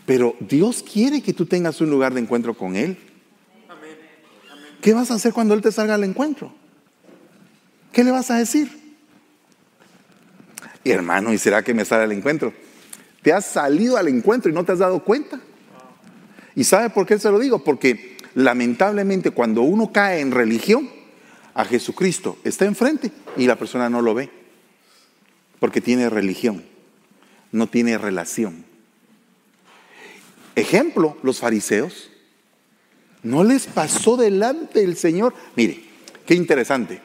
Pero Dios quiere que tú tengas un lugar de encuentro con Él. ¿Qué vas a hacer cuando Él te salga al encuentro? ¿Qué le vas a decir? Y hermano, ¿y será que me sale al encuentro? Te has salido al encuentro y no te has dado cuenta. ¿Y sabe por qué se lo digo? Porque lamentablemente cuando uno cae en religión, a Jesucristo está enfrente y la persona no lo ve. Porque tiene religión, no tiene relación. Ejemplo, los fariseos. No les pasó delante el Señor. Mire, qué interesante.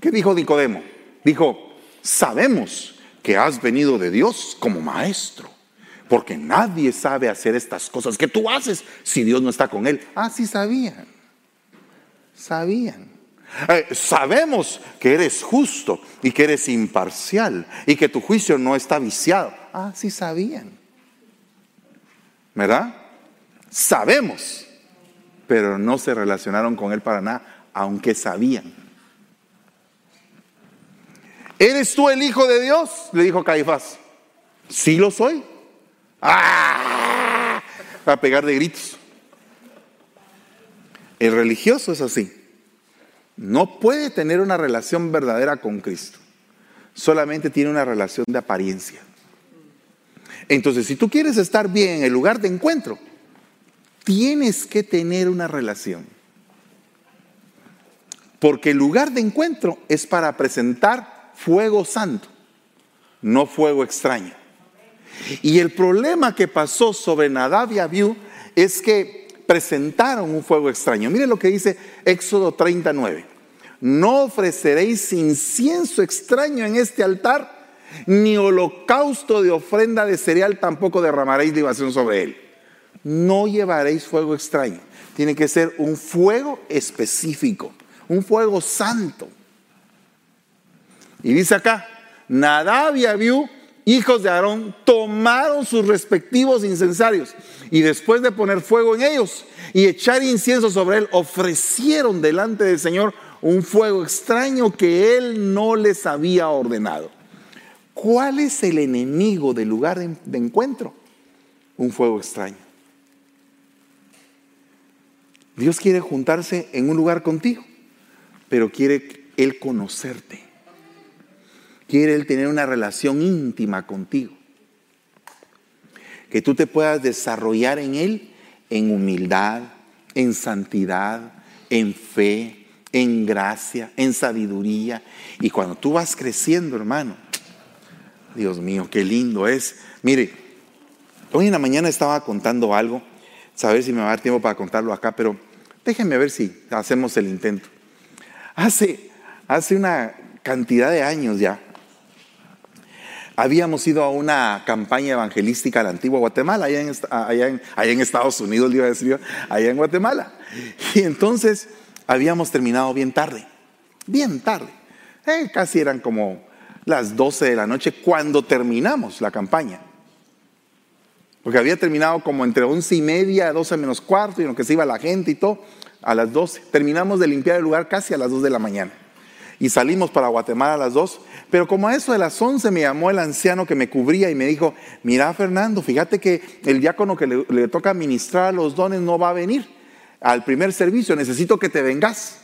¿Qué dijo Nicodemo? Dijo, sabemos que has venido de Dios como maestro, porque nadie sabe hacer estas cosas que tú haces si Dios no está con él. Ah, sí sabían, sabían. Eh, sabemos que eres justo y que eres imparcial y que tu juicio no está viciado. Ah, sí sabían. ¿Verdad? Sabemos, pero no se relacionaron con él para nada, aunque sabían. ¿Eres tú el Hijo de Dios? Le dijo Caifás. Sí lo soy. ¡Ah! A pegar de gritos. El religioso es así. No puede tener una relación verdadera con Cristo. Solamente tiene una relación de apariencia. Entonces, si tú quieres estar bien en el lugar de encuentro, tienes que tener una relación. Porque el lugar de encuentro es para presentar fuego santo, no fuego extraño. Y el problema que pasó sobre Nadab y es que presentaron un fuego extraño. Mire lo que dice Éxodo 39. No ofreceréis incienso extraño en este altar, ni holocausto de ofrenda de cereal tampoco derramaréis libación sobre él. No llevaréis fuego extraño. Tiene que ser un fuego específico, un fuego santo. Y dice acá, Nadab y hijos de Aarón, tomaron sus respectivos incensarios y después de poner fuego en ellos y echar incienso sobre él, ofrecieron delante del Señor un fuego extraño que él no les había ordenado. ¿Cuál es el enemigo del lugar de encuentro? un fuego extraño. Dios quiere juntarse en un lugar contigo, pero quiere Él conocerte. Quiere Él tener una relación íntima contigo. Que tú te puedas desarrollar en Él en humildad, en santidad, en fe, en gracia, en sabiduría. Y cuando tú vas creciendo, hermano, Dios mío, qué lindo es. Mire, hoy en la mañana estaba contando algo, saber si me va a dar tiempo para contarlo acá, pero déjenme ver si hacemos el intento. Hace, hace una cantidad de años ya, habíamos ido a una campaña evangelística a la antigua Guatemala, allá en, allá en, Estados Unidos, le iba a decir allá en Guatemala. Y entonces habíamos terminado bien tarde, bien tarde. Eh, casi eran como las 12 de la noche cuando terminamos la campaña. Porque había terminado como entre 11 y media, 12 menos cuarto, y en que se iba la gente y todo, a las 12. Terminamos de limpiar el lugar casi a las 2 de la mañana. Y salimos para Guatemala a las 2. Pero como a eso de las 11 me llamó el anciano que me cubría y me dijo, mira Fernando, fíjate que el diácono que le, toca administrar los dones no va a venir al primer servicio, necesito que te vengas.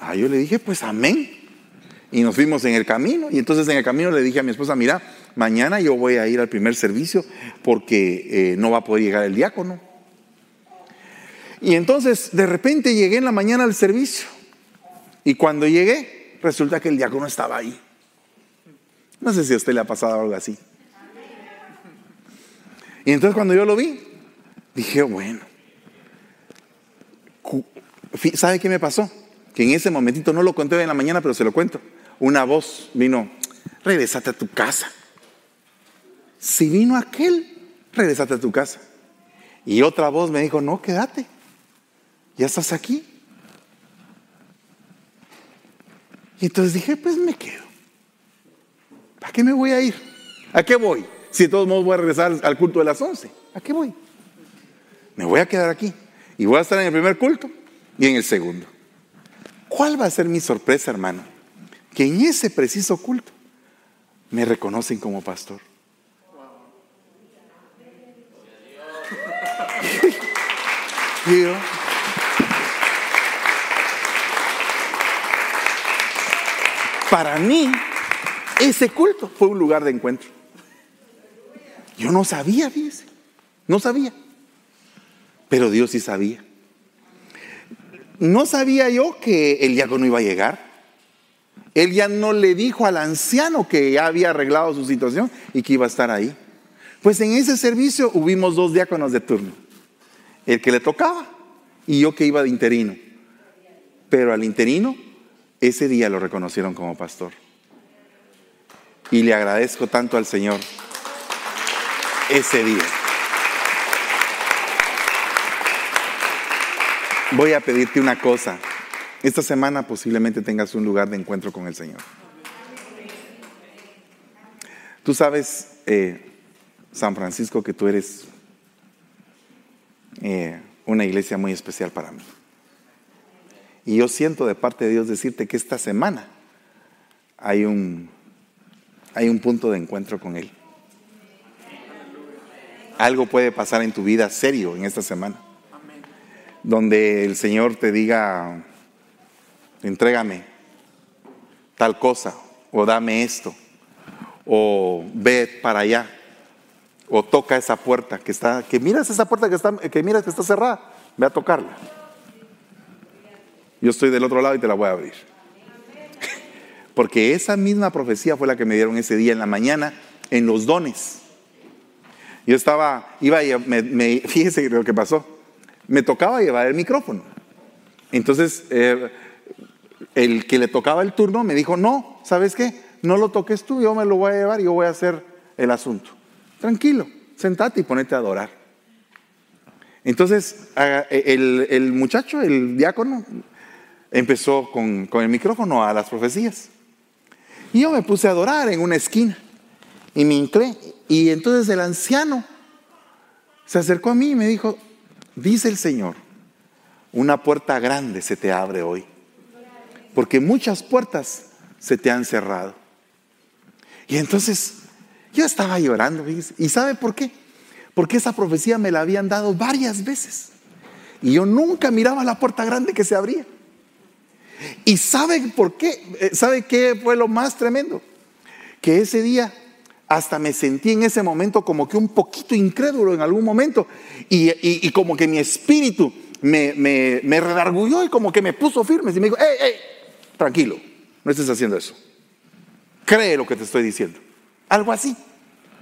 Ah, yo le dije, pues amén. Y nos fuimos en el camino. Y entonces en el camino le dije a mi esposa, mira, mañana yo voy a ir al primer servicio porque eh, no va a poder llegar el diácono. Y entonces de repente llegué en la mañana al servicio. Y cuando llegué, resulta que el diácono estaba ahí. No sé si a usted le ha pasado algo así. Y entonces cuando yo lo vi, dije, bueno, ¿sabe qué me pasó? Que en ese momentito no lo conté en la mañana, pero se lo cuento una voz vino, regresate a tu casa. Si vino aquel, regresate a tu casa. Y otra voz me dijo, no, quédate, ya estás aquí. Y entonces dije, pues me quedo. ¿Para qué me voy a ir? ¿A qué voy? Si de todos modos voy a regresar al culto de las 11. ¿A qué voy? Me voy a quedar aquí. Y voy a estar en el primer culto y en el segundo. ¿Cuál va a ser mi sorpresa, hermano? que en ese preciso culto me reconocen como pastor. *laughs* para mí, ese culto fue un lugar de encuentro. Yo no sabía, fíjese, no sabía, pero Dios sí sabía. No sabía yo que el diácono iba a llegar. Él ya no le dijo al anciano que ya había arreglado su situación y que iba a estar ahí. Pues en ese servicio hubimos dos diáconos de turno. El que le tocaba y yo que iba de interino. Pero al interino ese día lo reconocieron como pastor. Y le agradezco tanto al Señor ese día. Voy a pedirte una cosa. Esta semana posiblemente tengas un lugar de encuentro con el Señor. Tú sabes, eh, San Francisco, que tú eres eh, una iglesia muy especial para mí. Y yo siento de parte de Dios decirte que esta semana hay un, hay un punto de encuentro con Él. Algo puede pasar en tu vida serio en esta semana. Donde el Señor te diga, entrégame tal cosa, o dame esto, o ve para allá, o toca esa puerta que está, que miras esa puerta que está, que miras que está cerrada, ve a tocarla. Yo estoy del otro lado y te la voy a abrir. *laughs* Porque esa misma profecía fue la que me dieron ese día en la mañana en los dones. Yo estaba, iba a, me, *laughs* fíjese lo que pasó. Me tocaba llevar el micrófono. Entonces, eh, el que le tocaba el turno me dijo, no, ¿sabes qué? No lo toques tú, yo me lo voy a llevar y yo voy a hacer el asunto. Tranquilo, sentate y ponete a adorar. Entonces, el, muchacho, el diácono, empezó con, con, el micrófono a las profecías. Y yo me puse a adorar en una esquina y me inclé. Y entonces el anciano se acercó a mí y me dijo, dice el Señor, una puerta grande se te abre hoy porque muchas puertas se te han cerrado. Y entonces yo estaba llorando, ¿y sabe por qué? porque esa profecía me la habían dado varias veces. Y yo nunca miraba la puerta grande que se abría. ¿Y sabe por qué? Eh, ¿Sabe qué fue lo más tremendo? Que ese día hasta me sentí en ese momento como que un poquito incrédulo en algún momento y, como que mi espíritu me, me, me, redargulló y como que me puso firme y me dijo, hey, hey, tranquilo, no estés haciendo eso. Cree lo que te estoy diciendo. Algo así.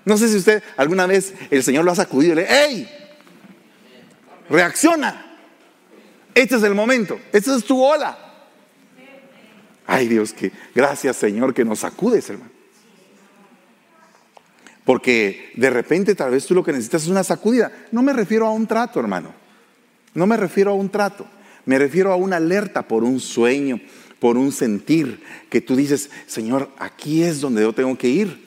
No sé si usted alguna vez el Señor lo ha sacudido y le hey, reacciona. Este es el momento, esta es tu ola. Ay Dios, que gracias Señor que nos sacudes, hermano. Porque de repente tal vez tú lo que necesitas es una sacudida. No me refiero a un trato, hermano. No me refiero a un trato. Me refiero a una alerta por un sueño, por un sentir, que tú dices, Señor, aquí es donde yo tengo que ir.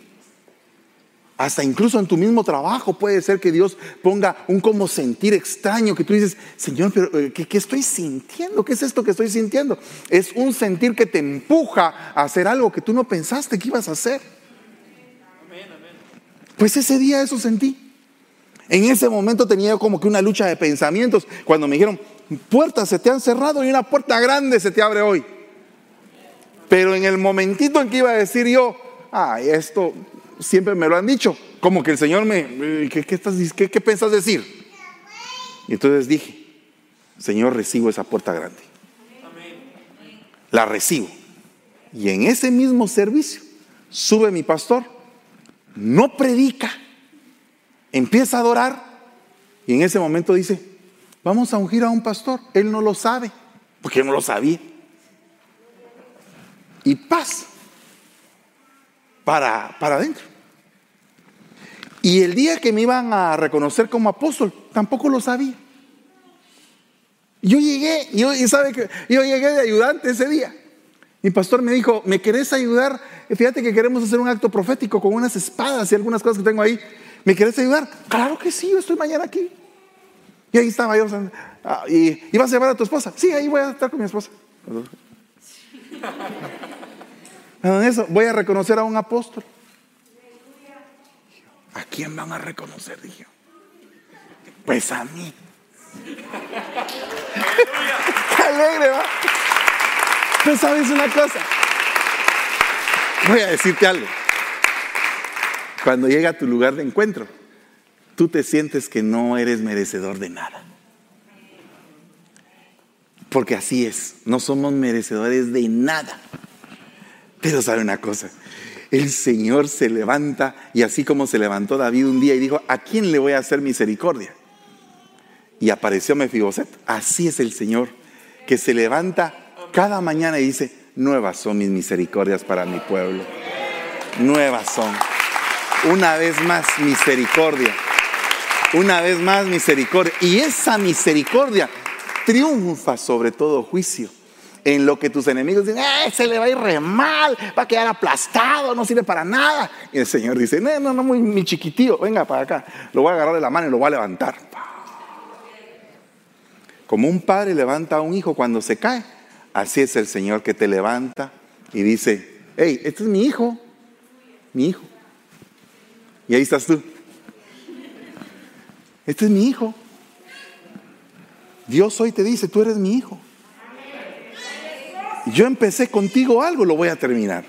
Hasta incluso en tu mismo trabajo puede ser que Dios ponga un como sentir extraño, que tú dices, Señor, pero eh, ¿qué, estoy sintiendo? ¿Qué es esto que estoy sintiendo? Es un sentir que te empuja a hacer algo que tú no pensaste que ibas a hacer. Pues ese día eso sentí. En ese momento tenía como que una lucha de pensamientos cuando me dijeron, puertas se te han cerrado y una puerta grande se te abre hoy. Pero en el momentito en que iba a decir yo, ay, esto siempre me lo han dicho, como que el Señor me, ¿qué, estás, qué, qué pensás decir? Y entonces dije, Señor, recibo esa puerta grande. La recibo. Y en ese mismo servicio sube mi pastor no predica, empieza a adorar y en ese momento dice, vamos a ungir a un pastor. Él no lo sabe, porque no lo sabía. Y paz para, para adentro. Y el día que me iban a reconocer como apóstol, tampoco lo sabía. Yo llegué, yo, y sabe que yo llegué de ayudante ese día. Mi pastor me dijo, ¿me querés ayudar? Fíjate que queremos hacer un acto profético con unas espadas y algunas cosas que tengo ahí. ¿Me querés ayudar? Claro que sí, yo estoy mañana aquí. Y ahí estaba yo. Ah, y, vas a llevar a tu esposa? Sí, ahí voy a estar con mi esposa. En eso voy a reconocer a un apóstol. ¿A quién van a reconocer? Dije. Pues a mí. Qué *laughs* alegre, ¿va? Tú sabes una cosa. Voy a decirte algo. Cuando llega a tu lugar de encuentro, tú te sientes que no eres merecedor de nada. Porque así es, no somos merecedores de nada. Pero sabe una cosa, el Señor se levanta y así como se levantó David un día y dijo, ¿a quién le voy a hacer misericordia? Y apareció Mefiboset. Así es el Señor, que se levanta cada mañana dice, nuevas son mis misericordias para mi pueblo. Nuevas son. Una vez más misericordia. Una vez más misericordia. Y esa misericordia triunfa sobre todo juicio. En lo que tus enemigos dicen, eh, se le va a ir re mal, va a quedar aplastado, no sirve para nada. Y el Señor dice, no, no, no, muy, mi chiquitío, venga para acá. Lo voy a agarrar de la mano y lo voy a levantar. Como un padre levanta a un hijo cuando se cae, Así es el Señor que te levanta y dice, hey, este es mi hijo, mi hijo. Y ahí estás tú. Este es mi hijo. Dios hoy te dice, tú eres mi hijo. Yo empecé contigo algo, lo voy a terminar.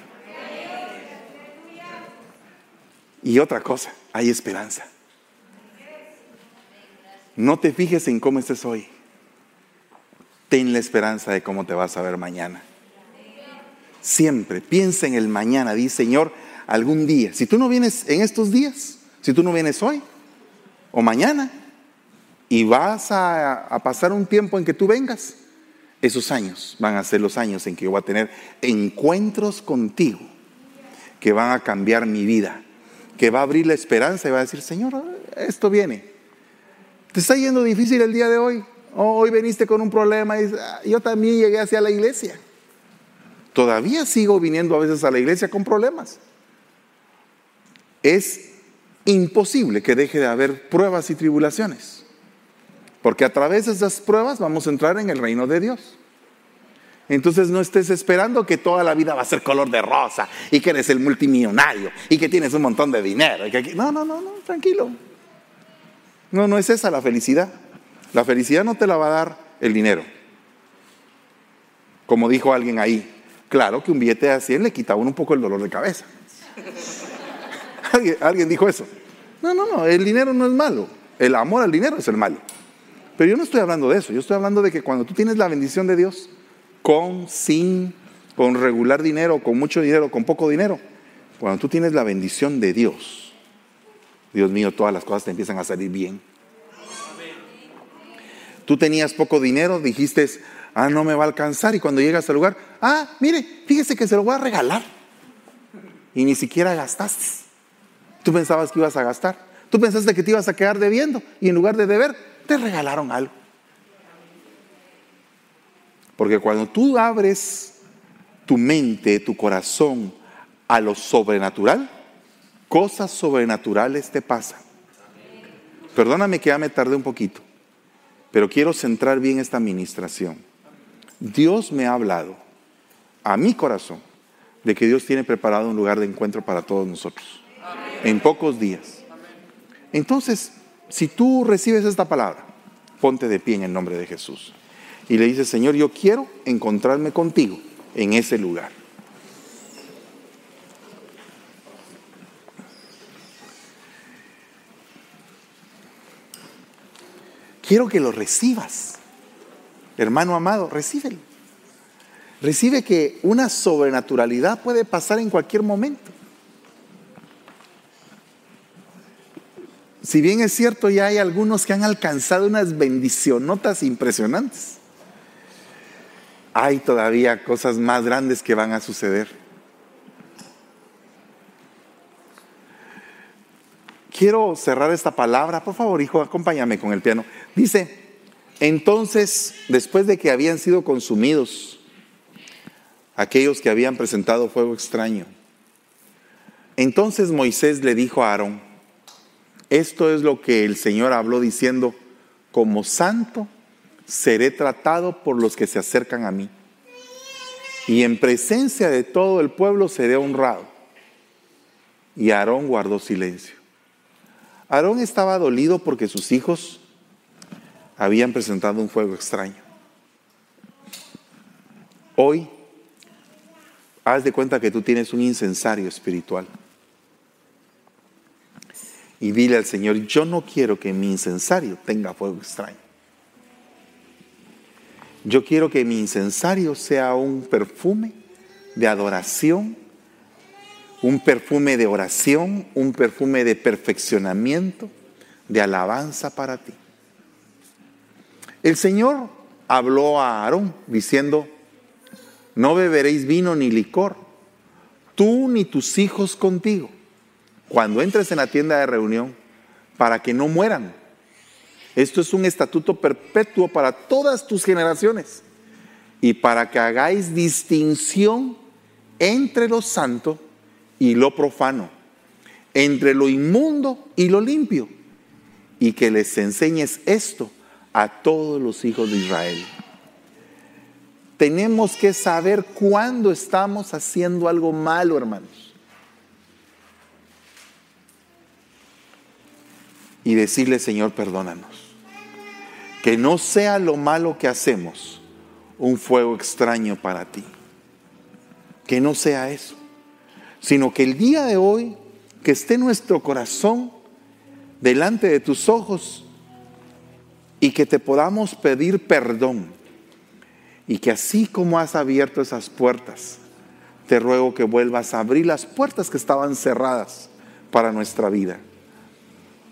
Y otra cosa, hay esperanza. No te fijes en cómo estés hoy ten la esperanza de cómo te vas a ver mañana. Siempre piensa en el mañana, di Señor, algún día, si tú no vienes en estos días, si tú no vienes hoy o mañana, y vas a, a pasar un tiempo en que tú vengas, esos años van a ser los años en que yo voy a tener encuentros contigo que van a cambiar mi vida, que va a abrir la esperanza y va a decir, Señor, esto viene. ¿Te está yendo difícil el día de hoy? Oh, hoy veniste con un problema y ah, yo también llegué hacia la iglesia. Todavía sigo viniendo a veces a la iglesia con problemas. Es imposible que deje de haber pruebas y tribulaciones. Porque a través de esas pruebas vamos a entrar en el reino de Dios. Entonces no estés esperando que toda la vida va a ser color de rosa y que eres el multimillonario y que tienes un montón de dinero. no, no, no, no, tranquilo. No, no es esa la felicidad. La felicidad no te la va a dar el dinero. Como dijo alguien ahí, claro que un billete de 100 le quita a uno un poco el dolor de cabeza. *laughs* ¿Alguien, alguien dijo eso. No, no, no, el dinero no es malo. El amor al dinero es el malo. Pero yo no estoy hablando de eso, yo estoy hablando de que cuando tú tienes la bendición de Dios, con, sin, con regular dinero, con mucho dinero, con poco dinero, cuando tú tienes la bendición de Dios, Dios mío, todas las cosas te empiezan a salir bien. Tú tenías poco dinero, dijiste, ah, no me va a alcanzar, y cuando llegas al lugar, ah, mire, fíjese que se lo voy a regalar. Y ni siquiera gastaste. Tú pensabas que ibas a gastar. Tú pensaste que te ibas a quedar debiendo, y en lugar de deber, te regalaron algo. Porque cuando tú abres tu mente, tu corazón a lo sobrenatural, cosas sobrenaturales te pasan. Perdóname que ya me tardé un poquito, pero quiero centrar bien esta administración. Dios me ha hablado a mi corazón de que Dios tiene preparado un lugar de encuentro para todos nosotros en pocos días. Entonces, si tú recibes esta palabra, ponte de pie en el nombre de Jesús. Y le dices, Señor, yo quiero encontrarme contigo en ese lugar. Quiero que lo recibas. Hermano amado, recíbelo. Recibe que una sobrenaturalidad puede pasar en cualquier momento. Si bien es cierto, ya hay algunos que han alcanzado unas bendicionotas impresionantes, hay todavía cosas más grandes que van a suceder. Quiero cerrar esta palabra, por favor, hijo, acompáñame con el piano. Dice, entonces, después de que habían sido consumidos aquellos que habían presentado fuego extraño, entonces Moisés le dijo a Aarón, esto es lo que el Señor habló diciendo, como santo seré tratado por los que se acercan a mí. Y en presencia de todo el pueblo seré honrado. Y Aarón guardó silencio. Aarón estaba dolido porque sus hijos habían presentado un fuego extraño. Hoy, haz de cuenta que tú tienes un incensario espiritual y dile al Señor, yo no quiero que mi incensario tenga fuego extraño. Yo quiero que mi incensario sea un perfume de adoración, un perfume de oración, un perfume de perfeccionamiento, de alabanza para ti. El Señor habló a Aarón diciendo, no beberéis vino ni licor, tú ni tus hijos contigo cuando entres en la tienda de reunión para que no mueran. Esto es un estatuto perpetuo para todas tus generaciones y para que hagáis distinción entre lo santo y lo profano, entre lo inmundo y lo limpio, y que les enseñes esto a todos los hijos de Israel. Tenemos que saber cuándo estamos haciendo algo malo, hermanos. Y decirle, Señor, perdónanos. Que no sea lo malo que hacemos un fuego extraño para ti. Que no sea eso. Sino que el día de hoy, que esté nuestro corazón delante de tus ojos y que te podamos pedir perdón. Y que así como has abierto esas puertas, te ruego que vuelvas a abrir las puertas que estaban cerradas para nuestra vida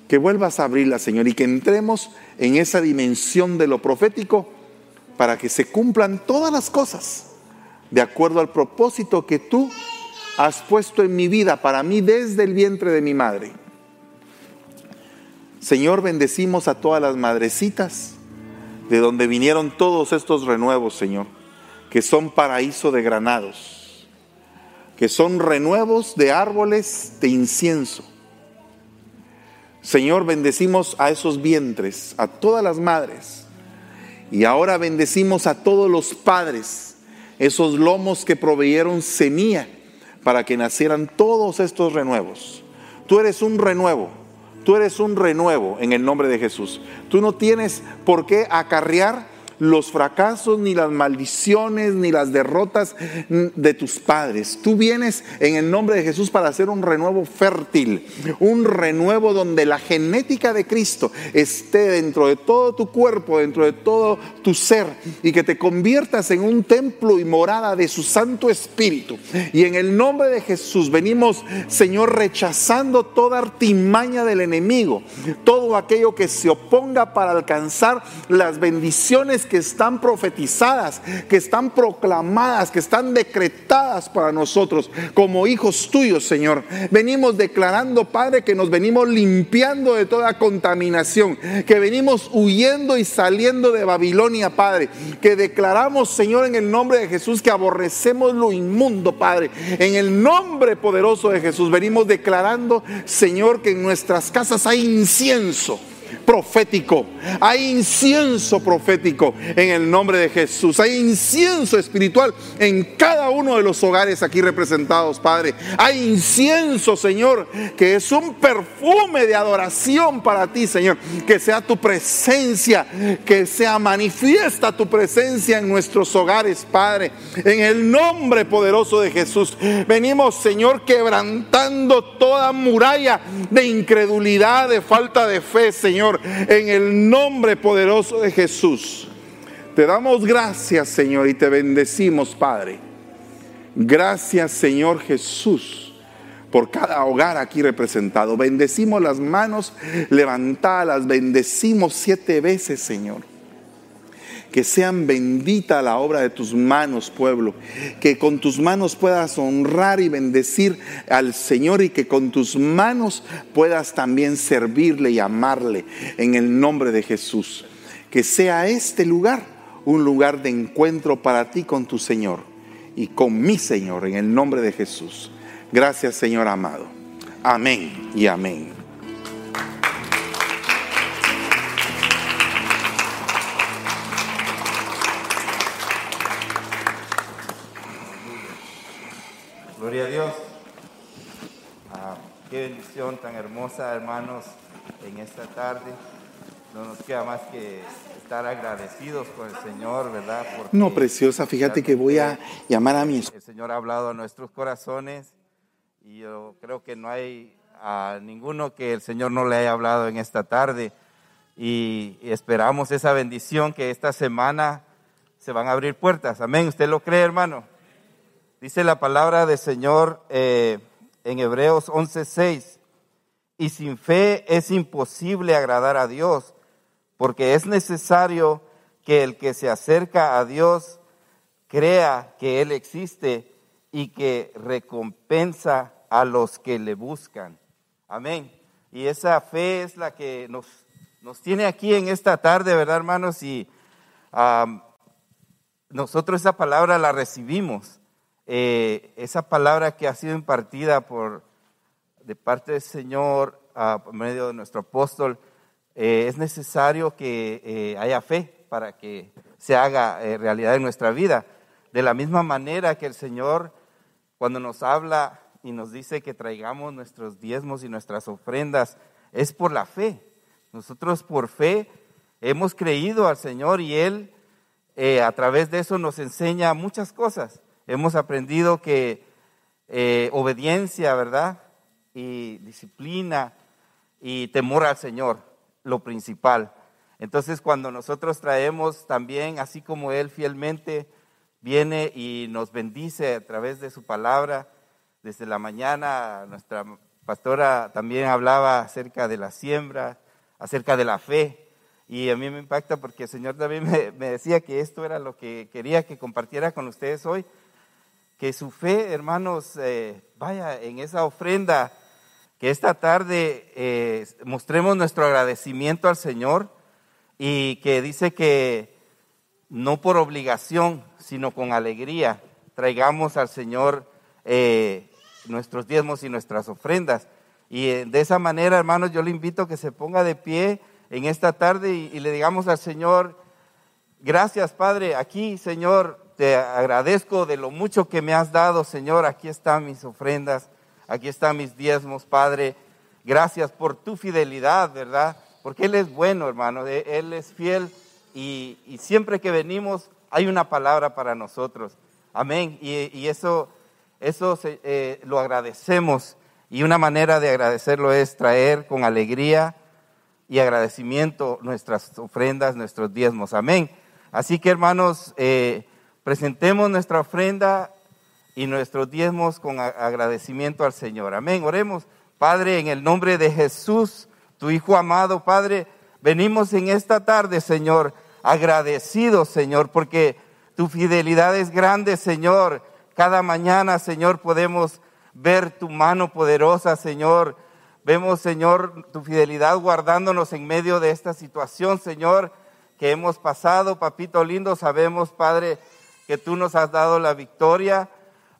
que vuelvas a abrirla, Señor, y que entremos en esa dimensión de lo profético para que se cumplan todas las cosas de acuerdo al propósito que tú has puesto en mi vida para mí desde el vientre de mi madre. Señor, bendecimos a todas las madrecitas de donde vinieron todos estos renuevos, Señor, que son paraíso de granados, que son renuevos de árboles de incienso Señor, bendecimos a esos vientres, a todas las madres. Y ahora bendecimos a todos los padres, esos lomos que proveyeron semilla para que nacieran todos estos renuevos. Tú eres un renuevo, Tú eres un renuevo en el nombre de Jesús. Tú no tienes por qué acarrear los fracasos, ni las maldiciones, ni las derrotas de tus padres. Tú vienes en el nombre de Jesús para hacer un renuevo fértil, un renuevo donde la genética de Cristo esté dentro de todo tu cuerpo, dentro de todo tu ser, y que te conviertas en un templo y morada de su Santo Espíritu. Y en el nombre de Jesús venimos, Señor, rechazando toda artimaña del enemigo, todo aquello que se oponga para alcanzar las bendiciones que están profetizadas, que están proclamadas, que están decretadas para nosotros como hijos tuyos, Señor. Venimos declarando, Padre, que nos venimos limpiando de toda contaminación, que venimos huyendo y saliendo de Babilonia, Padre, que declaramos, Señor, en el nombre de Jesús, que aborrecemos lo inmundo, Padre. En el nombre poderoso de Jesús venimos declarando, Señor, que en nuestras casas hay incienso profético, hay incienso profético en el nombre de Jesús, hay incienso espiritual en cada uno de los hogares aquí representados, Padre. Hay incienso, Señor, que es un perfume de adoración para ti, Señor. Que sea tu presencia, que sea manifiesta tu presencia en nuestros hogares, Padre. En el nombre poderoso de Jesús, venimos, Señor, quebrantando toda muralla de incredulidad, de falta de fe, Señor en el nombre poderoso de Jesús. Te damos gracias, Señor, y te bendecimos, Padre. Gracias, Señor Jesús, por cada hogar aquí representado. Bendecimos las manos levantadas, bendecimos siete veces, Señor que sean bendita la obra de tus manos, pueblo, que con tus manos puedas honrar y bendecir al Señor y que con tus manos puedas también servirle y amarle en el nombre de Jesús. Que sea este lugar un lugar de encuentro para ti con tu Señor y con mi Señor en el nombre de Jesús. Gracias Señor amado. Amén y amén. Gloria a Dios. Ah, qué bendición tan hermosa, hermanos, en esta tarde. No nos queda más que estar agradecidos con el Señor, ¿verdad? no, preciosa, fíjate que voy a llamar a mi... El Señor ha hablado a nuestros corazones y yo creo que no hay a ninguno que el Señor no le haya hablado en esta tarde y esperamos esa bendición que esta semana se van a abrir puertas. Amén. ¿Usted lo cree, hermano? Dice la palabra del Señor eh, en Hebreos 11:6, y sin fe es imposible agradar a Dios, porque es necesario que el que se acerca a Dios crea que Él existe y que recompensa a los que le buscan. Amén. Y esa fe es la que nos, nos tiene aquí en esta tarde, ¿verdad, hermanos? Y nosotros esa palabra la recibimos. Eh, esa palabra que ha sido impartida por, de parte del Señor a por medio de nuestro apóstol, eh, es necesario que eh, haya fe para que se haga realidad en nuestra vida. De la misma manera que el Señor, cuando nos habla y nos dice que traigamos nuestros diezmos y nuestras ofrendas, es por la fe. Nosotros por fe hemos creído al Señor y Él a través de eso nos enseña muchas cosas. Hemos aprendido que eh, obediencia, ¿verdad? Y disciplina y temor al Señor, lo principal. Entonces, cuando nosotros traemos también, así como Él fielmente viene y nos bendice a través de su palabra, desde la mañana nuestra pastora también hablaba acerca de la siembra, acerca de la fe. Y a mí me impacta porque el Señor también *laughs* me, me decía que esto era lo que quería que compartiera con ustedes hoy que su fe, hermanos, eh, vaya en esa ofrenda, que esta tarde eh, mostremos nuestro agradecimiento al Señor y que dice que no por obligación, sino con alegría, traigamos al Señor eh, nuestros diezmos y nuestras ofrendas. Y de esa manera, hermanos, yo le invito a que se ponga de pie en esta tarde y le digamos al Señor, gracias Padre, aquí Señor, te agradezco de lo mucho que me has dado, Señor. Aquí están mis ofrendas, aquí están mis diezmos, Padre. gracias por tu fidelidad, ¿verdad? Porque Él es bueno, hermano, e, Él es fiel y, siempre que venimos hay una palabra para nosotros. Amén. Y, eso, eso eh, lo agradecemos y una manera de agradecerlo es traer con alegría y agradecimiento nuestras ofrendas, nuestros diezmos. Amén. Así que hermanos, eh, presentemos nuestra ofrenda y nuestros diezmos con agradecimiento al Señor. Amén. Oremos. Padre, en el nombre de Jesús, tu Hijo amado, Padre, venimos en esta tarde, Señor, agradecidos, Señor, porque tu fidelidad es grande, Señor. Cada mañana, Señor, podemos ver tu mano poderosa, Señor Vemos, Señor, tu fidelidad guardándonos en medio de esta situación, Señor, que hemos pasado, papito lindo. Sabemos, Padre, que tú nos has dado la victoria.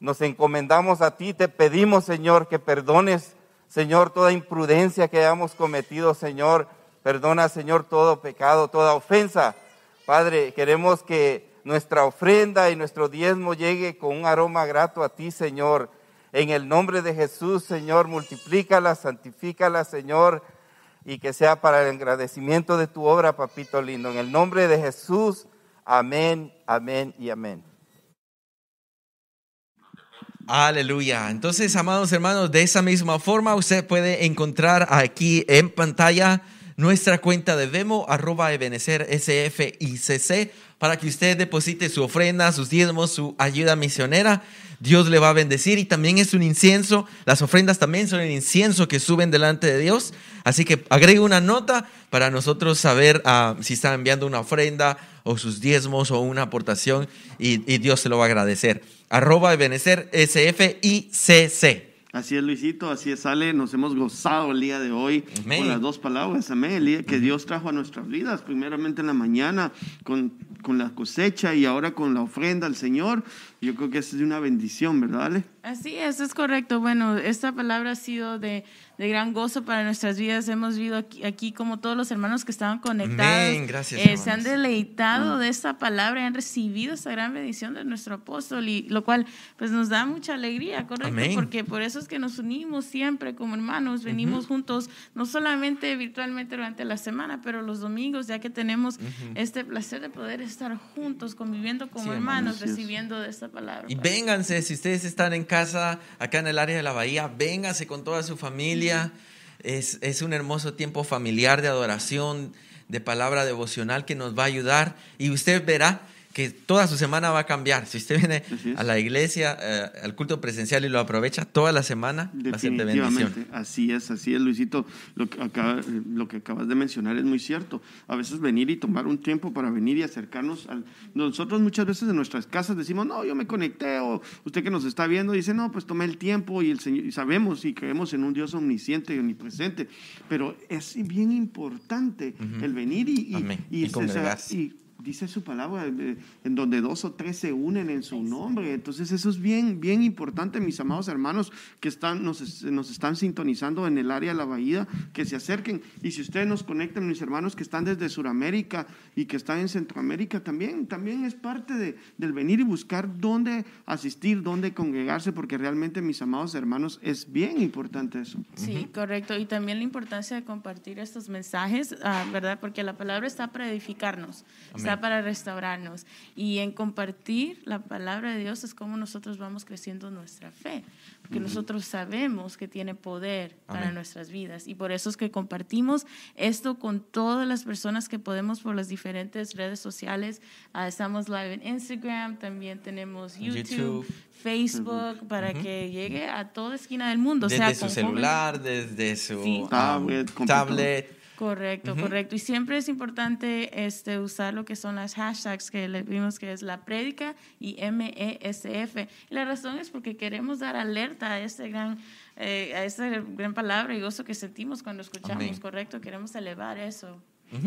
Nos encomendamos a ti, te pedimos, Señor, que perdones, Señor, toda imprudencia que hayamos cometido, Señor. Perdona, Señor, todo pecado, toda ofensa. Padre, queremos que nuestra ofrenda y nuestro diezmo llegue con un aroma grato a ti, Señor. En el nombre de Jesús, Señor, multiplícala, santifícala, Señor, y que sea para el agradecimiento de tu obra, papito lindo. En el nombre de Jesús, amén, amén y amén. Aleluya. Entonces, amados hermanos, de esa misma forma usted puede encontrar aquí en pantalla nuestra cuenta de Vemo, arroba Ebenecer SFICC, para que usted deposite su ofrenda, sus diezmos, su ayuda misionera. Dios le va a bendecir y también es un incienso. Las ofrendas también son el incienso que suben delante de Dios. Así que agregue una nota para nosotros saber ah, si está enviando una ofrenda o sus diezmos o una aportación y, Dios se lo va a agradecer. Arroba Ebenecer SFICC. Así es, Luisito, así es, Ale. Nos hemos gozado el día de hoy con las dos palabras, amén. El día que Dios trajo a nuestras vidas, primeramente en la mañana con, con la cosecha y ahora con la ofrenda al Señor. Yo creo que es una bendición, ¿verdad, Ale? Así es, es correcto. Bueno, esta palabra ha sido de de gran gozo para nuestras vidas. Hemos visto aquí, como todos los hermanos que estaban conectados eh, se han deleitado de esta palabra y han recibido esta gran bendición de nuestro apóstol, y lo cual pues nos da mucha alegría, ¿correcto? Porque por eso es que nos unimos siempre como hermanos, venimos juntos, no solamente virtualmente durante la semana, pero los domingos, ya que tenemos este placer de poder estar juntos, conviviendo como hermanos, recibiendo de esta palabra. Y vénganse, si ustedes están en casa, acá en el área de la bahía, vénganse con toda su familia. Es, es un hermoso tiempo familiar de adoración, de palabra devocional que nos va a ayudar. Y usted verá que toda su semana va a cambiar. Si usted viene a la iglesia, eh, al culto presencial y lo aprovecha toda la semana, va a ser de bendición. Así es, así es, Luisito. Lo que, lo que acabas de mencionar es muy cierto. A veces venir y tomar un tiempo para venir y acercarnos. Al, nosotros muchas veces en nuestras casas decimos, no, yo me conecté, o usted que nos está viendo dice, no, pues tomé el tiempo y, el Señor, y sabemos y creemos en un Dios omnisciente y omnipresente. Pero es bien importante el venir y, y, y, y dice su palabra, eh, en donde dos o tres se unen en su nombre. Entonces eso es bien, bien importante, mis amados hermanos que están, nos, nos, están sintonizando en el área de la bahía, que se acerquen. Y si ustedes nos conectan, mis hermanos que están desde Sudamérica y que están en Centroamérica, también, también es parte de, del venir y buscar dónde asistir, dónde congregarse, porque realmente, mis amados hermanos, es bien importante eso. Sí, correcto. Y también la importancia de compartir estos mensajes, ah, ¿verdad? Porque la palabra está para edificarnos para restaurarnos. Y en compartir la palabra de Dios es como nosotros vamos creciendo nuestra fe, porque nosotros sabemos que tiene poder para nuestras vidas. Y por eso es que compartimos esto con todas las personas que podemos por las diferentes redes sociales. Ah, estamos live en Instagram, también tenemos YouTube. Facebook para que llegue a toda esquina del mundo. Desde su celular, desde su tablet Correcto, correcto. Y siempre es importante este, usar lo que son las hashtags que le vimos que es la prédica y MESF. Y la razón es porque queremos dar alerta a este gran, eh, a esta gran palabra y gozo que sentimos cuando escuchamos, correcto. Queremos elevar eso.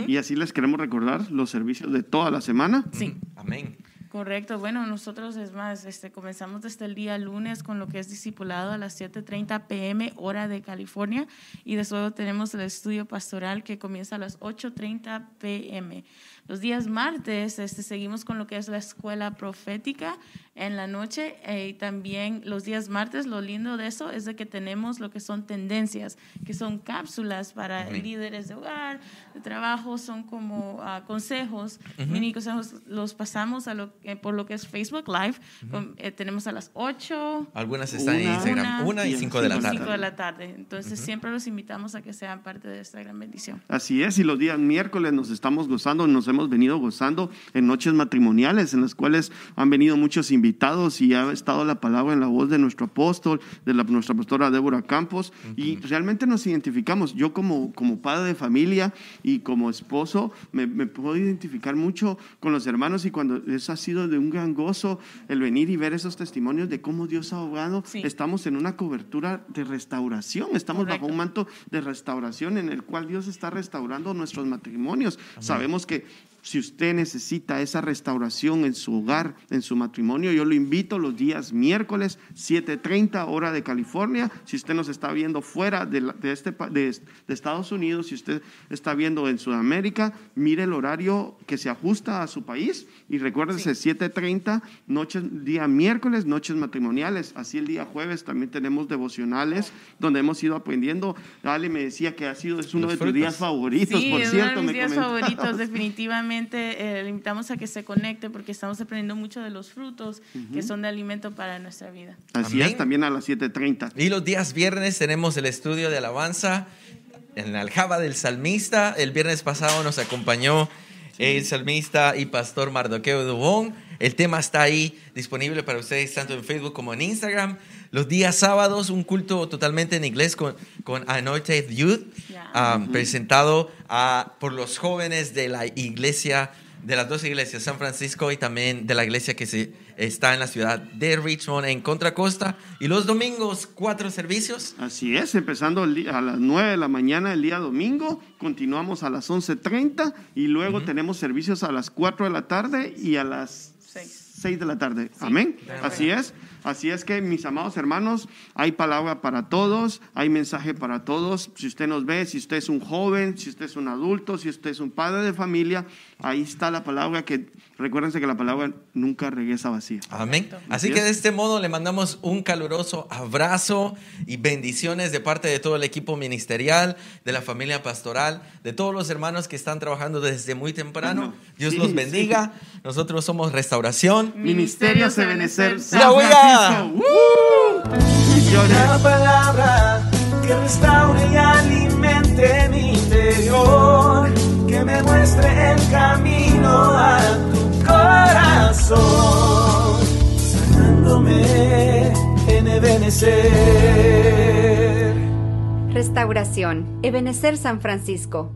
Y así les queremos recordar los servicios de toda la semana. Sí. Amén. Correcto, bueno, nosotros es más, este, comenzamos desde el día lunes con lo que es discipulado a las 7.30 pm hora de California y después tenemos el estudio pastoral que comienza a las 8.30 pm. Los días martes este, seguimos con lo que es la escuela profética en la noche eh, y también los días martes. Lo lindo de eso es de que tenemos lo que son tendencias, que son cápsulas para líderes de hogar, de trabajo, son como ah, consejos, mini consejos. Los pasamos a lo, eh, por lo que es Facebook Live. Con- eh, tenemos a las 8. Algunas están en Una, Instagram. Una y y cinco de la y tarde. cinco de la tarde. Entonces siempre los invitamos a que sean parte de esta gran bendición. Así es, y los días miércoles nos estamos gozando, nos hemos venido gozando en noches matrimoniales, en las cuales han venido muchos invitados y ha estado la palabra en la voz de nuestro apóstol, de la, nuestra pastora Débora Campos, y realmente nos identificamos. Yo como, como padre de familia y como esposo me, me puedo identificar mucho con los hermanos y cuando eso ha sido de un gran gozo el venir y ver esos testimonios de cómo Dios ha ahogado, Sí. estamos en una cobertura de restauración, estamos Correcto. bajo un manto de restauración en el cual Dios está restaurando nuestros matrimonios. Sabemos que si usted necesita esa restauración en su hogar, en su matrimonio, yo lo invito los días miércoles, 7.30 hora de California. Si usted nos está viendo fuera de, la- de este, pa- de, de Estados Unidos, si usted está viendo en Sudamérica, mire el horario que se ajusta a su país y recuérdese 7.30, noches, día miércoles, noches matrimoniales. Así el día jueves también tenemos devocionales donde hemos ido aprendiendo. Ale me decía que ha sido, es uno Los de tus días favoritos, Sí, por es cierto. uno de mis me días comentaba. favoritos, definitivamente. *laughs* eh, le invitamos a que se conecte porque estamos aprendiendo mucho de los frutos que son de alimento para nuestra vida. Así Amén. es, también a las 7.30. Y los días viernes tenemos el estudio de alabanza en la aljaba del salmista. El viernes pasado nos acompañó el salmista y pastor Mardoqueo Dubón. El tema está ahí disponible para ustedes tanto en Facebook como en Instagram. Los días sábados, un culto totalmente en inglés con, con Anointed Youth, um, presentado ah, por los jóvenes de la iglesia, de las dos iglesias, San Francisco y también de la iglesia que se, está en la ciudad de Richmond, en Contra Costa. Y los domingos, cuatro servicios. Así es, empezando a las 9 de la mañana el día domingo, continuamos a las 11.30 y luego tenemos servicios a las 4 de la tarde y a las Seis. 6 de la tarde. Amén. Así es. Así es que, mis amados hermanos, hay palabra para todos, hay mensaje para todos. Si usted nos ve, si usted es un joven, si usted es un adulto, si usted es un padre de familia, ahí está la palabra que, recuérdense que la palabra nunca regresa vacía. Amén. Así que de este modo le mandamos un caluroso abrazo y bendiciones de parte de todo el equipo ministerial, de la familia pastoral, de todos los hermanos que están trabajando desde muy temprano. Dios sí, los sí. bendiga. *laughs* Nosotros somos Restauración. Ministerios Ebenecer Bendiciones. Una palabra que restaure y alimente mi interior, que me muestre el camino a tu corazón, sanándome en Ebenecer. Restauración. Ebenecer San Francisco.